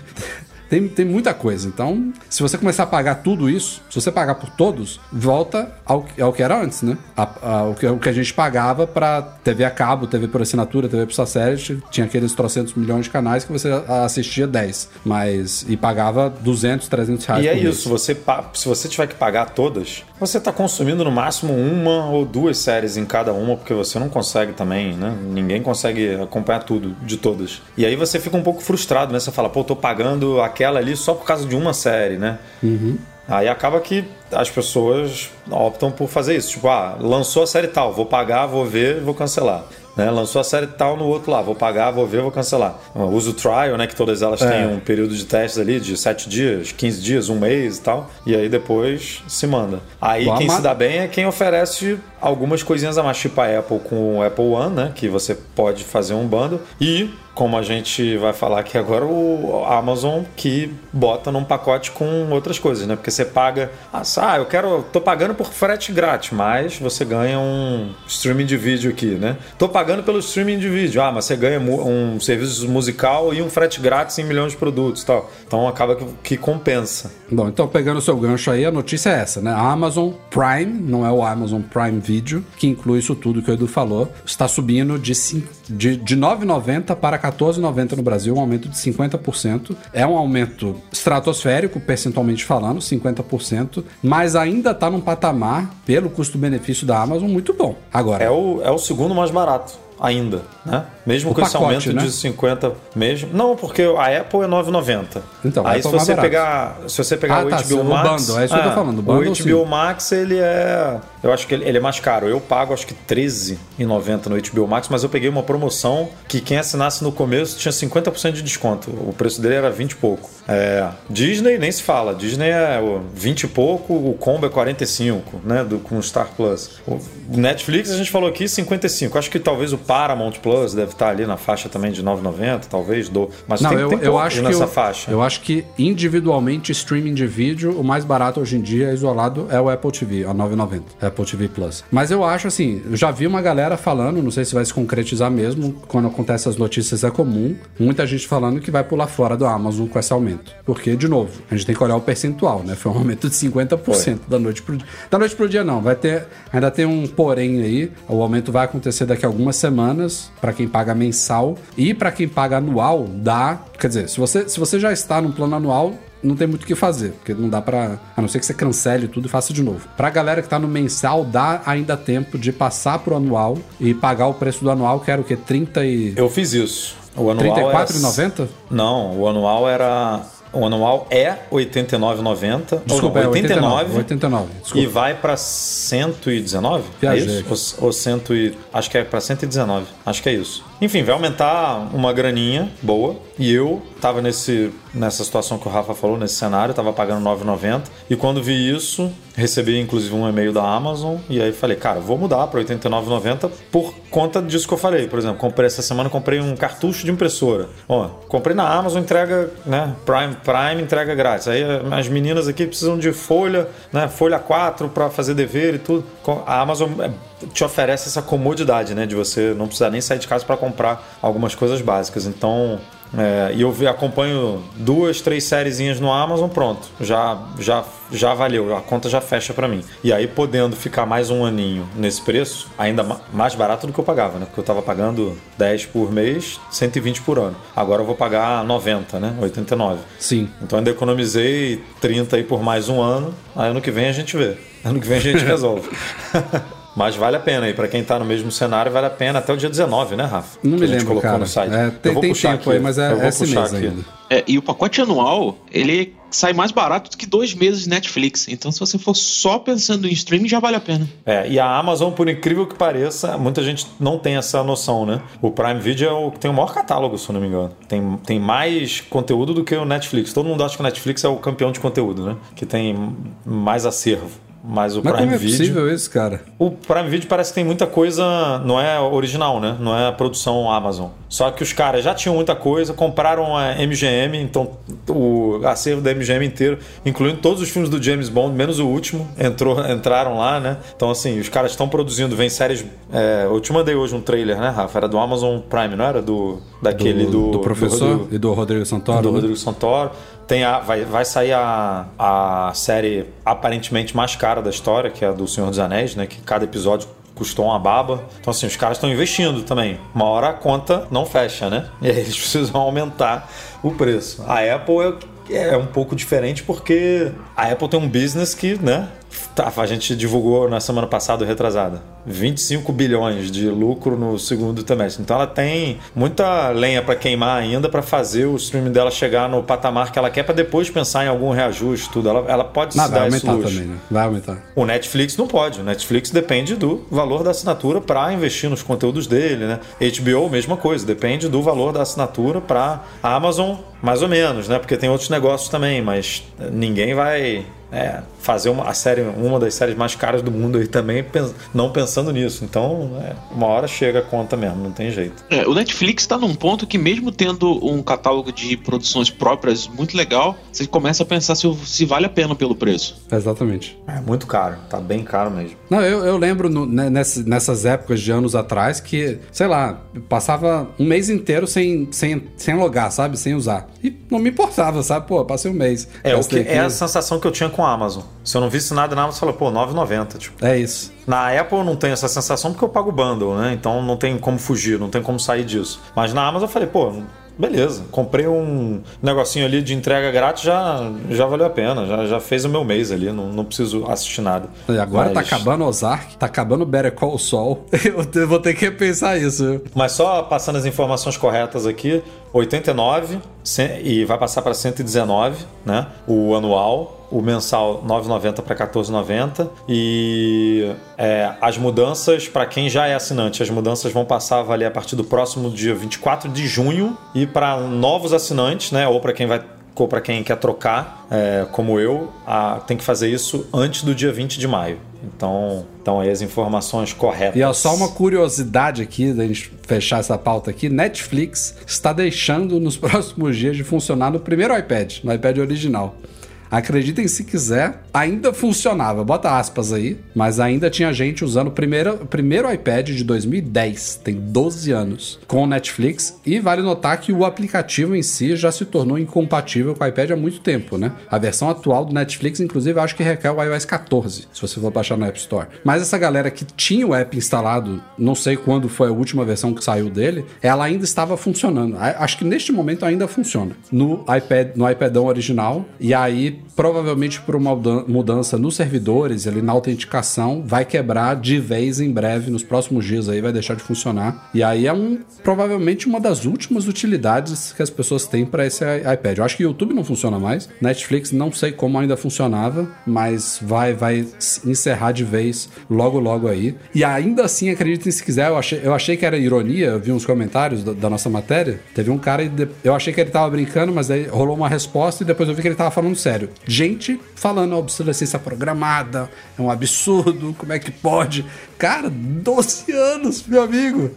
Tem, tem muita coisa. Então, se você começar a pagar tudo isso, se você pagar por todos, volta ao, ao que era antes, né? A- a- o, que, o que a gente pagava pra TV a cabo, TV por assinatura, TV por satélite, tinha aqueles trocentos milhões de canais que você assistia 10, mas e pagava 200, 300 reais E é mês. isso, você, se você tiver que pagar todas, você está consumindo no máximo uma ou duas séries em cada uma, porque você não consegue também, né? Ninguém consegue acompanhar tudo de todas. E aí você fica um pouco frustrado, né? Você fala, pô, tô pagando aquela ali só por causa de uma série, né? Aí acaba que as pessoas optam por fazer isso. Tipo, ah, lançou a série tal, vou pagar, vou ver, vou cancelar. Né? Lançou a série tal no outro lá, vou pagar, vou ver, vou cancelar. Usa o trial, né? Que todas elas É. têm um período de testes ali de 7 dias, 15 dias, um mês e tal. E aí depois se manda. Aí Bom, quem ama- se dá bem é quem oferece algumas coisinhas a mais, tipo a Apple com o Apple One, né? Que você pode fazer um bundle. E, como a gente vai falar aqui agora, o Amazon que bota num pacote com outras coisas, né? Porque você paga. Ah, eu quero. tô pagando por frete grátis, mas você ganha um streaming de vídeo aqui, né? Tô pagando pelo streaming de vídeo. Ah, mas você ganha um serviço musical e um frete grátis em milhões de produtos e tal. Então acaba que, que compensa. Bom, então pegando o seu gancho aí, a notícia é essa, né? A Amazon Prime, não é o Amazon Prime Video, que inclui isso tudo que o Edu falou, está subindo de, de, de 9,90 para 14,90 no Brasil, um aumento de 50%. É um aumento estratosférico, percentualmente falando, 50%, mas ainda está num patamar, pelo custo-benefício da Amazon, muito bom. Agora, É o, é o segundo mais barato ainda, né? Mesmo O com esse pacote, aumento né? de 50 mesmo. Não, porque a Apple é 9,90. Então, aí se é você barato. pegar, se você pegar Ah, o tá, HBO o Max, bundle, é isso que eu tô falando, o bundle, o sim. HBO Max ele é, eu acho que ele, é mais caro. Eu pago acho que 13,90 no HBO Max, mas eu peguei uma promoção que quem assinasse no começo tinha 50% de desconto. O preço dele era 20 e pouco. É, Disney nem se fala. Disney é o 20 e pouco, o combo é 45, né, do com o Star Plus. O Netflix a gente falou aqui 55. Acho que talvez o Paramount Plus deve estar ali na faixa também de 9,90, talvez do, mas Não, tem, eu, tem eu acho que nessa eu, faixa. eu acho que individualmente streaming de vídeo, o mais barato hoje em dia isolado é o Apple TV, a 9,90, Apple TV Plus. Mas eu acho assim, eu já vi uma galera falando, não sei se vai se concretizar mesmo, quando acontece as notícias é comum, muita gente falando que vai pular fora do Amazon com esse aumento. Porque de novo, a gente tem que olhar o percentual, né? Foi um aumento de 50% da noite pro dia. Da noite pro dia não, vai ter ainda tem um porém aí, o aumento vai acontecer daqui a algumas semanas para quem paga mensal e para quem paga anual dá, quer dizer, se você se você já está no plano anual, não tem muito o que fazer, porque não dá pra. A não ser que você cancele tudo e faça de novo. Pra galera que tá no mensal, dá ainda tempo de passar pro anual e pagar o preço do anual, que era o quê? 30 e. Eu fiz isso. O anual era- R$34,90? Não, o anual era. O anual é 89,90. Desculpa, Ou é não, 89. 89. E Desculpa. vai pra 119? Viajei É isso? Ou, ou cento e, acho que é pra 119. Acho que é isso. Enfim, vai aumentar uma graninha boa. E eu tava nesse, nessa situação que o Rafa falou, nesse cenário, tava pagando 9,90. E quando vi isso, recebi inclusive um e-mail da Amazon. E aí falei, cara, vou mudar pra 89,90 por conta disso que eu falei. Por exemplo, comprei essa semana comprei um cartucho de impressora. Ó, comprei na Amazon, entrega, né? Prime, Prime entrega grátis. Aí as meninas aqui precisam de folha, né? Folha 4 para fazer dever e tudo. A Amazon é, te oferece essa comodidade, né? De você não precisar nem sair de casa para comprar algumas coisas básicas. Então, é, e eu acompanho duas, três sériezinhas no Amazon, pronto. Já, já, já valeu, a conta já fecha para mim. E aí, podendo ficar mais um aninho nesse preço, ainda ma- mais barato do que eu pagava, né? Porque eu tava pagando 10 por mês, 120 por ano. Agora eu vou pagar 90, né? 89. Sim. Então ainda economizei 30 aí por mais um ano. Aí ano que vem a gente vê. Ano que vem a gente resolve. Mas vale a pena aí, para quem tá no mesmo cenário, vale a pena até o dia 19, né, Rafa? Não Que me a gente lembro, colocou cara. no site. É, Eu tem vou tem puxar tempo aqui, aí, mas é, eu vou é esse puxar mês aqui. ainda. É, e o pacote anual, ele sai mais barato do que dois meses de Netflix. Então, se você for só pensando em streaming, já vale a pena. É, e a Amazon, por incrível que pareça, muita gente não tem essa noção, né? O Prime Video é o que tem o maior catálogo, se eu não me engano. Tem, tem mais conteúdo do que o Netflix. Todo mundo acha que o Netflix é o campeão de conteúdo, né? Que tem mais acervo. Mas o Mas Prime como é Video. possível isso, cara? O Prime Video parece que tem muita coisa, não é original, né? Não é produção Amazon. Só que os caras já tinham muita coisa, compraram a MGM, então o acervo da MGM inteiro, incluindo todos os filmes do James Bond, menos o último, entrou, entraram lá, né? Então, assim, os caras estão produzindo, vem séries. é, eu te mandei hoje um trailer, né, Rafa? Era do Amazon Prime, não era? Do, daquele do, do professor Rodrigo- e do Rodrigo Santoro. do né? Rodrigo Santoro. Tem a, vai, vai sair a, a série aparentemente mais cara da história, que é a do Senhor dos Anéis, né? Que cada episódio custou uma baba. Então, assim, os caras estão investindo também. Uma hora a conta não fecha, né? E aí eles precisam aumentar o preço. A Apple é, é um pouco diferente porque a Apple tem um business que, né? Tá, a gente divulgou na semana passada, retrasada, 25 bilhões de lucro no segundo trimestre. Então ela tem muita lenha para queimar ainda para fazer o streaming dela chegar no patamar que ela quer para depois pensar em algum reajuste, tudo. Ela, ela pode Não, se dar esse aumentar luxo. também, né? Vai aumentar. O Netflix não pode. O Netflix depende do valor da assinatura para investir nos conteúdos dele, né? HBO, mesma coisa, depende do valor da assinatura para Amazon, mais ou menos, né? Porque tem outros negócios também, mas ninguém vai é, fazer uma, a série, uma das séries mais caras do mundo aí também, pens- não pensando nisso. Então, é, uma hora chega a conta mesmo, não tem jeito. É, o Netflix está num ponto que, mesmo tendo um catálogo de produções próprias muito legal, você começa a pensar se, se vale a pena pelo preço. Exatamente. É muito caro, tá bem caro mesmo. Não, eu, eu lembro no- né, ness- nessas épocas de anos atrás que, sei lá, passava um mês inteiro sem, sem, sem logar, sabe? Sem usar. E não me importava, sabe? Pô, passei um mês. É, o que, é a sensação que eu tinha com a Amazon. Se eu não visse nada na Amazon, eu falei, pô, 9,90. Tipo, É isso. Na Apple eu não tenho essa sensação porque eu pago o bundle, né? Então não tem como fugir, não tem como sair disso. Mas na Amazon eu falei, pô, beleza, comprei um negocinho ali de entrega grátis, já, já valeu a pena, já, já fez o meu mês ali, não, não preciso assistir nada. E agora tá Mas- acabando Ozark, tá acabando Better Call Saul. Eu vou ter que repensar isso. Mas só passando as informações corretas aqui, 89 cem- e vai passar para 119, né? O anual, o mensal 9,90 para 14,90 e é, as mudanças para quem já é assinante, as mudanças vão passar a valer a partir do próximo dia 24 de junho e para novos assinantes, né? Ou para quem vai para quem quer trocar, é, como eu, a- tem que fazer isso antes do dia 20 de maio. Então, então aí as informações corretas. E ó, só uma curiosidade aqui, da gente fechar essa pauta aqui: Netflix está deixando nos próximos dias de funcionar no primeiro iPad, no iPad original. Acreditem se quiser, ainda funcionava. Bota aspas aí, mas ainda tinha gente usando o primeiro, primeiro iPad de 2010, tem 12 anos, com o Netflix. E vale notar que o aplicativo em si já se tornou incompatível com o iPad há muito tempo, né? A versão atual do Netflix, inclusive, acho que requer o iOS 14, se você for baixar no App Store. Mas essa galera que tinha o app instalado, não sei quando foi a última versão que saiu dele, ela ainda estava funcionando. Acho que neste momento ainda funciona no iPad, no iPadão original. E aí, provavelmente por uma mudan- mudança nos servidores, ali na autenticação, vai quebrar de vez em breve, nos próximos dias aí vai deixar de funcionar. E aí é um provavelmente uma das últimas utilidades que as pessoas têm para esse iPad. Eu acho que o YouTube não funciona mais, Netflix não sei como ainda funcionava, mas vai vai encerrar de vez logo logo aí. E ainda assim, acreditem se quiser, eu achei, eu achei que era ironia, eu vi uns comentários da, da nossa matéria, teve um cara eu achei que ele tava brincando, mas aí rolou uma resposta e depois eu vi que ele tava falando sério. Gente falando obsolescência programada, é um absurdo, como é que pode? Cara, 12 anos, meu amigo.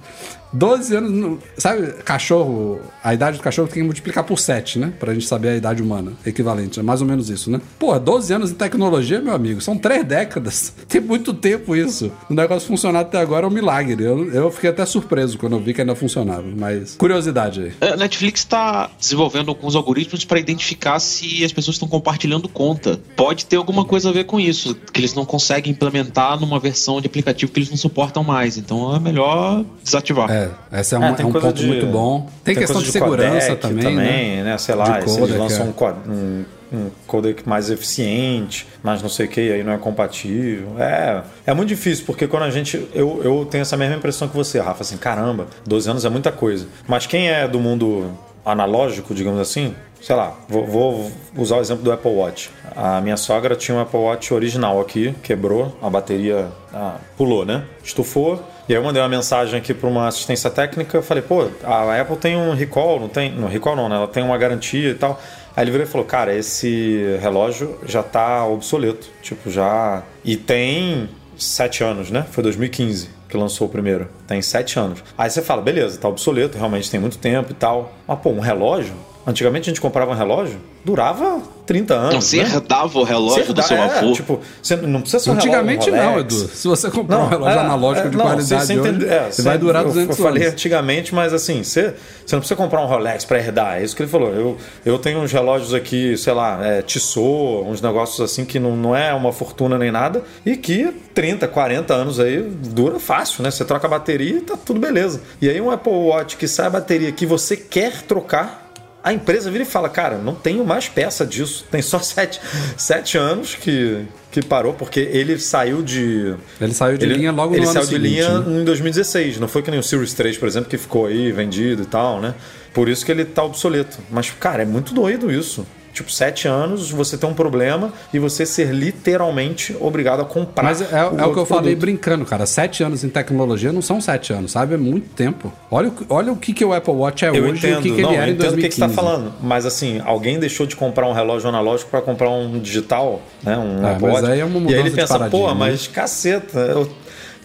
12 anos, no- sabe, cachorro, a idade do cachorro tem que multiplicar por 7, né? Pra gente saber a idade humana, equivalente, é mais ou menos isso, né? Pô, 12 anos em tecnologia, meu amigo, são três décadas. Tem muito tempo isso. O negócio funcionar até agora é um milagre. Eu, eu fiquei até surpreso quando eu vi que ainda funcionava, mas curiosidade aí. É, A Netflix está desenvolvendo alguns algoritmos para identificar se as pessoas estão compartilhando conta. Pode ter alguma coisa a ver com isso, que eles não conseguem implementar numa versão de aplicativo que eles não suportam mais. Então é melhor desativar. É, esse é, uma- tem é um ponto de- muito bom. Tem, questão coisa de, segurança codec também, né? Sei lá, De se codec, eles lançam é. um, um, um codec mais eficiente, mas não sei o que, aí não é compatível. É, é muito difícil, porque quando a gente. Eu, eu tenho essa mesma impressão que você, Rafa, assim, caramba, 12 anos é muita coisa. Mas quem é do mundo analógico, digamos assim, sei lá, vou, vou usar o exemplo do Apple Watch. A minha sogra tinha um Apple Watch original aqui, quebrou, a bateria ah, pulou, né? Estufou. E aí eu mandei uma mensagem aqui para uma assistência técnica, falei, pô, a Apple tem um recall, não tem, não recall não, né? Ela tem uma garantia e tal. Aí ele virou e falou, cara, esse relógio já tá obsoleto, tipo, já... E tem sete anos, né? Foi 2015 que lançou o primeiro. Tem sete anos. Aí você fala, beleza, tá obsoleto, realmente tem muito tempo e tal. Mas, pô, um relógio? Antigamente a gente comprava um relógio, durava 30 anos. Então você né? herdava o relógio do seu é, avô. tipo, você não precisa ser um Antigamente relógio, um não. Edu. Se você comprar um relógio é, analógico é, de não, qualidade você hoje, entende- é, você vai durar eu- 200 Eu falei anos. antigamente, mas assim, você, você não precisa comprar um Rolex para herdar. É isso que ele falou. Eu, eu tenho uns relógios aqui, sei lá, é, Tissot, uns negócios assim que não, não é uma fortuna nem nada e que 30, 40 anos aí dura fácil, né? Você troca a bateria e tá tudo beleza. E aí um Apple Watch que sai a bateria que você quer trocar, a empresa vira e fala, cara, não tenho mais peça disso. Tem só sete, sete anos que, que parou, porque ele saiu de. Ele saiu de ele, linha logo no Ele ano saiu seguinte, de linha né? em 2016. Não foi que nem o Series 3, por exemplo, que ficou aí vendido e tal, né? Por isso que ele tá obsoleto. Mas, cara, é muito doido isso. Tipo, sete anos, você tem um problema e você ser literalmente obrigado a comprar. Mas é, é o que eu falei produto. brincando, cara. Sete anos em tecnologia não são sete anos, sabe? É muito tempo. Olha, o que- olha o que, que o Apple Watch é Eu hoje entendo, e o que, que não, ele era eu em entendo o que 2015. que você está falando. Mas assim, alguém deixou de comprar um relógio analógico para comprar um digital, né? Um É, Apple mas Watch. aí é uma e aí ele pensa, pô, né? mas caceta, eu-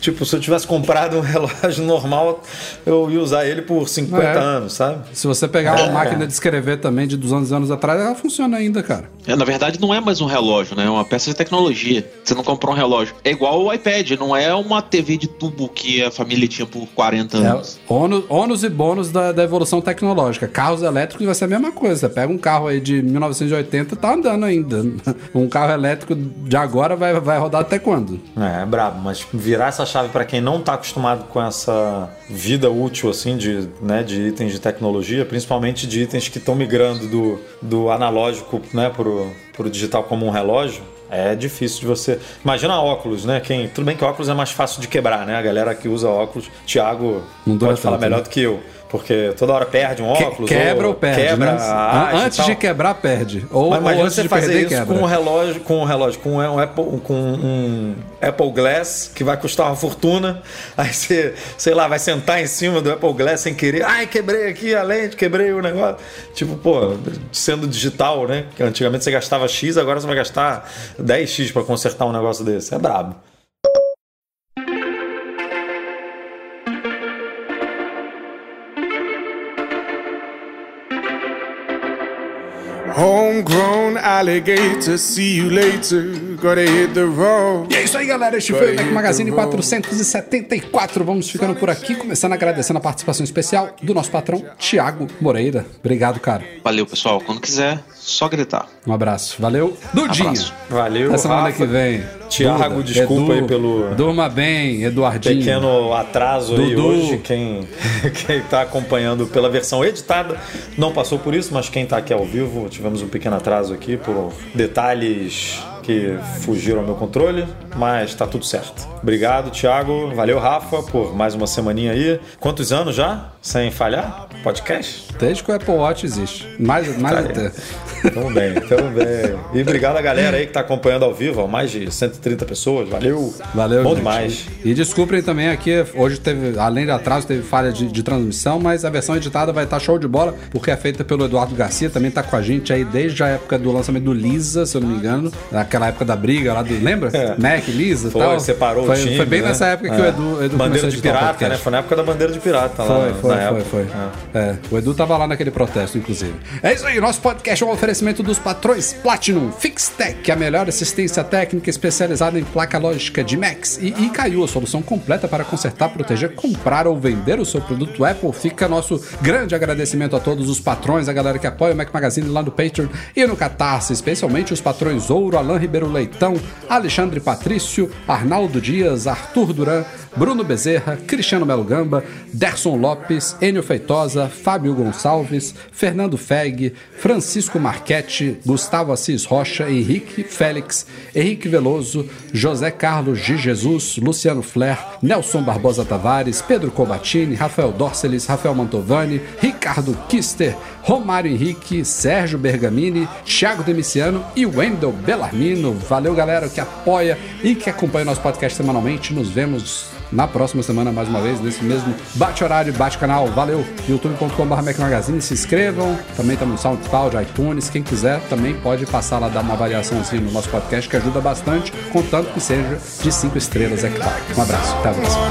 tipo, se eu tivesse comprado um relógio normal, eu ia usar ele por 50 É. anos, sabe? Se você pegar uma máquina de escrever também de 200 anos atrás, ela funciona ainda, cara. É, na verdade, não é mais um relógio, né? É uma peça de tecnologia. Você não comprou um relógio. É igual o iPad, não é uma TV de tubo que a família tinha por 40 É anos. ônus, ônus e bônus da, da evolução tecnológica. Carros elétricos vai ser a mesma coisa. Você pega um carro aí de 1980 tá andando ainda. Um carro elétrico de agora vai, vai rodar até quando? É, é brabo, mas virar essa chave para quem não tá acostumado com essa vida útil assim de, né, de itens de tecnologia, principalmente de itens que estão migrando do, do analógico, né, pro, pro digital como um relógio. É difícil de você. Imagina óculos, né? Quem... Tudo bem que óculos é mais fácil de quebrar, né? A galera que usa óculos, Thiago pode falar tanto, melhor né? do que eu. Porque toda hora perde um óculos. quebra ou perde, quebra né? Antes de quebrar, perde. Ou, Mas ou imagina antes você de fazer perder, isso quebra. com um relógio, com um relógio, com um Apple, com um Apple Glass que vai custar uma fortuna. Aí você, sei lá, vai sentar em cima do Apple Glass sem querer. Ai, quebrei aqui a lente, quebrei o negócio. Tipo, pô, sendo digital, né? Que antigamente você gastava X, agora você vai gastar 10X pra consertar um negócio desse. É brabo. Homegrown alligator, see you later. Gotta hit the road. E é isso aí, galera. Este foi o Mac Magazine 474. Vamos ficando por aqui, começando agradecendo a participação especial do nosso patrão, Tiago Moreira. Obrigado, cara. Valeu, pessoal. Quando quiser, só gritar. Um abraço. Valeu. Dudinho. Abraço. Valeu, Até semana Rafa. que vem. Thiago, Duda, desculpa Edu, aí pelo- Durma bem, Eduardinho. Pequeno atraso aí Dudu. hoje. Quem, quem tá acompanhando pela versão editada não passou por isso, mas quem tá aqui ao vivo, tivemos um pequeno atraso aqui por detalhes que fugiram ao meu controle, mas tá tudo certo. Obrigado, Thiago. Valeu, Rafa, por mais uma semaninha aí. Quantos anos já? Sem falhar? Podcast? Desde que o Apple Watch existe. Mais, mais Tá até. Tamo bem, tamo bem. E obrigado a galera aí que tá acompanhando ao vivo, ó, mais de 130 pessoas. Valeu. Valeu, Bom gente. demais. E desculpem também aqui, hoje teve, além de atraso, teve falha de, de transmissão, mas a versão editada vai estar show de bola, porque é feita pelo Eduardo Garcia, também tá com a gente aí desde a época do lançamento do Lisa, se eu não me engano, naquela época da briga lá do. Lembra? Mac, Lisa e É. Foi, tal. separou foi, o time. Foi bem né? nessa época que É. o Edu, Edu a Bandeira de pirata, né? Foi na época da bandeira de pirata lá. Foi, foi, foi, foi. É, o Edu tava lá naquele protesto, inclusive. É isso aí, nosso podcast é um oferecimento dos patrões Platinum Fixtech, a melhor assistência técnica especializada em placa lógica de Macs. E Icaiu, a solução completa para consertar, proteger, comprar ou vender o seu produto Apple. Fica nosso grande agradecimento a todos os patrões, a galera que apoia o Mac Magazine lá no Patreon e no Catarse, especialmente os patrões Ouro, Alain Ribeiro Leitão, Alexandre Patrício, Arnaldo Dias, Arthur Duran, Bruno Bezerra, Cristiano Melo Gamba, Derson Lopes, Enio Feitosa, Fábio Gonçalves, Fernando Feg, Francisco Marchetti, Gustavo Assis Rocha, Henrique Félix, Henrique Veloso, José Carlos de Jesus, Luciano Flair, Nelson Barbosa Tavares, Pedro Cobatini, Rafael Dorceles, Rafael Mantovani, Ricardo Kister, Romário Henrique, Sérgio Bergamini, Thiago Demiciano e Wendel Bellarmino. Valeu, galera, que apoia e que acompanha o nosso podcast semanalmente. Nos vemos na próxima semana, mais uma vez, nesse mesmo bate-horário, bate-canal. Valeu! youtube.com.br Magazine. Se inscrevam. Também estamos no SoundCloud, iTunes. Quem quiser também pode passar lá, dar uma avaliação assim no nosso podcast, que ajuda bastante, contanto que seja de 5 estrelas, é claro. Um abraço. Até a próxima.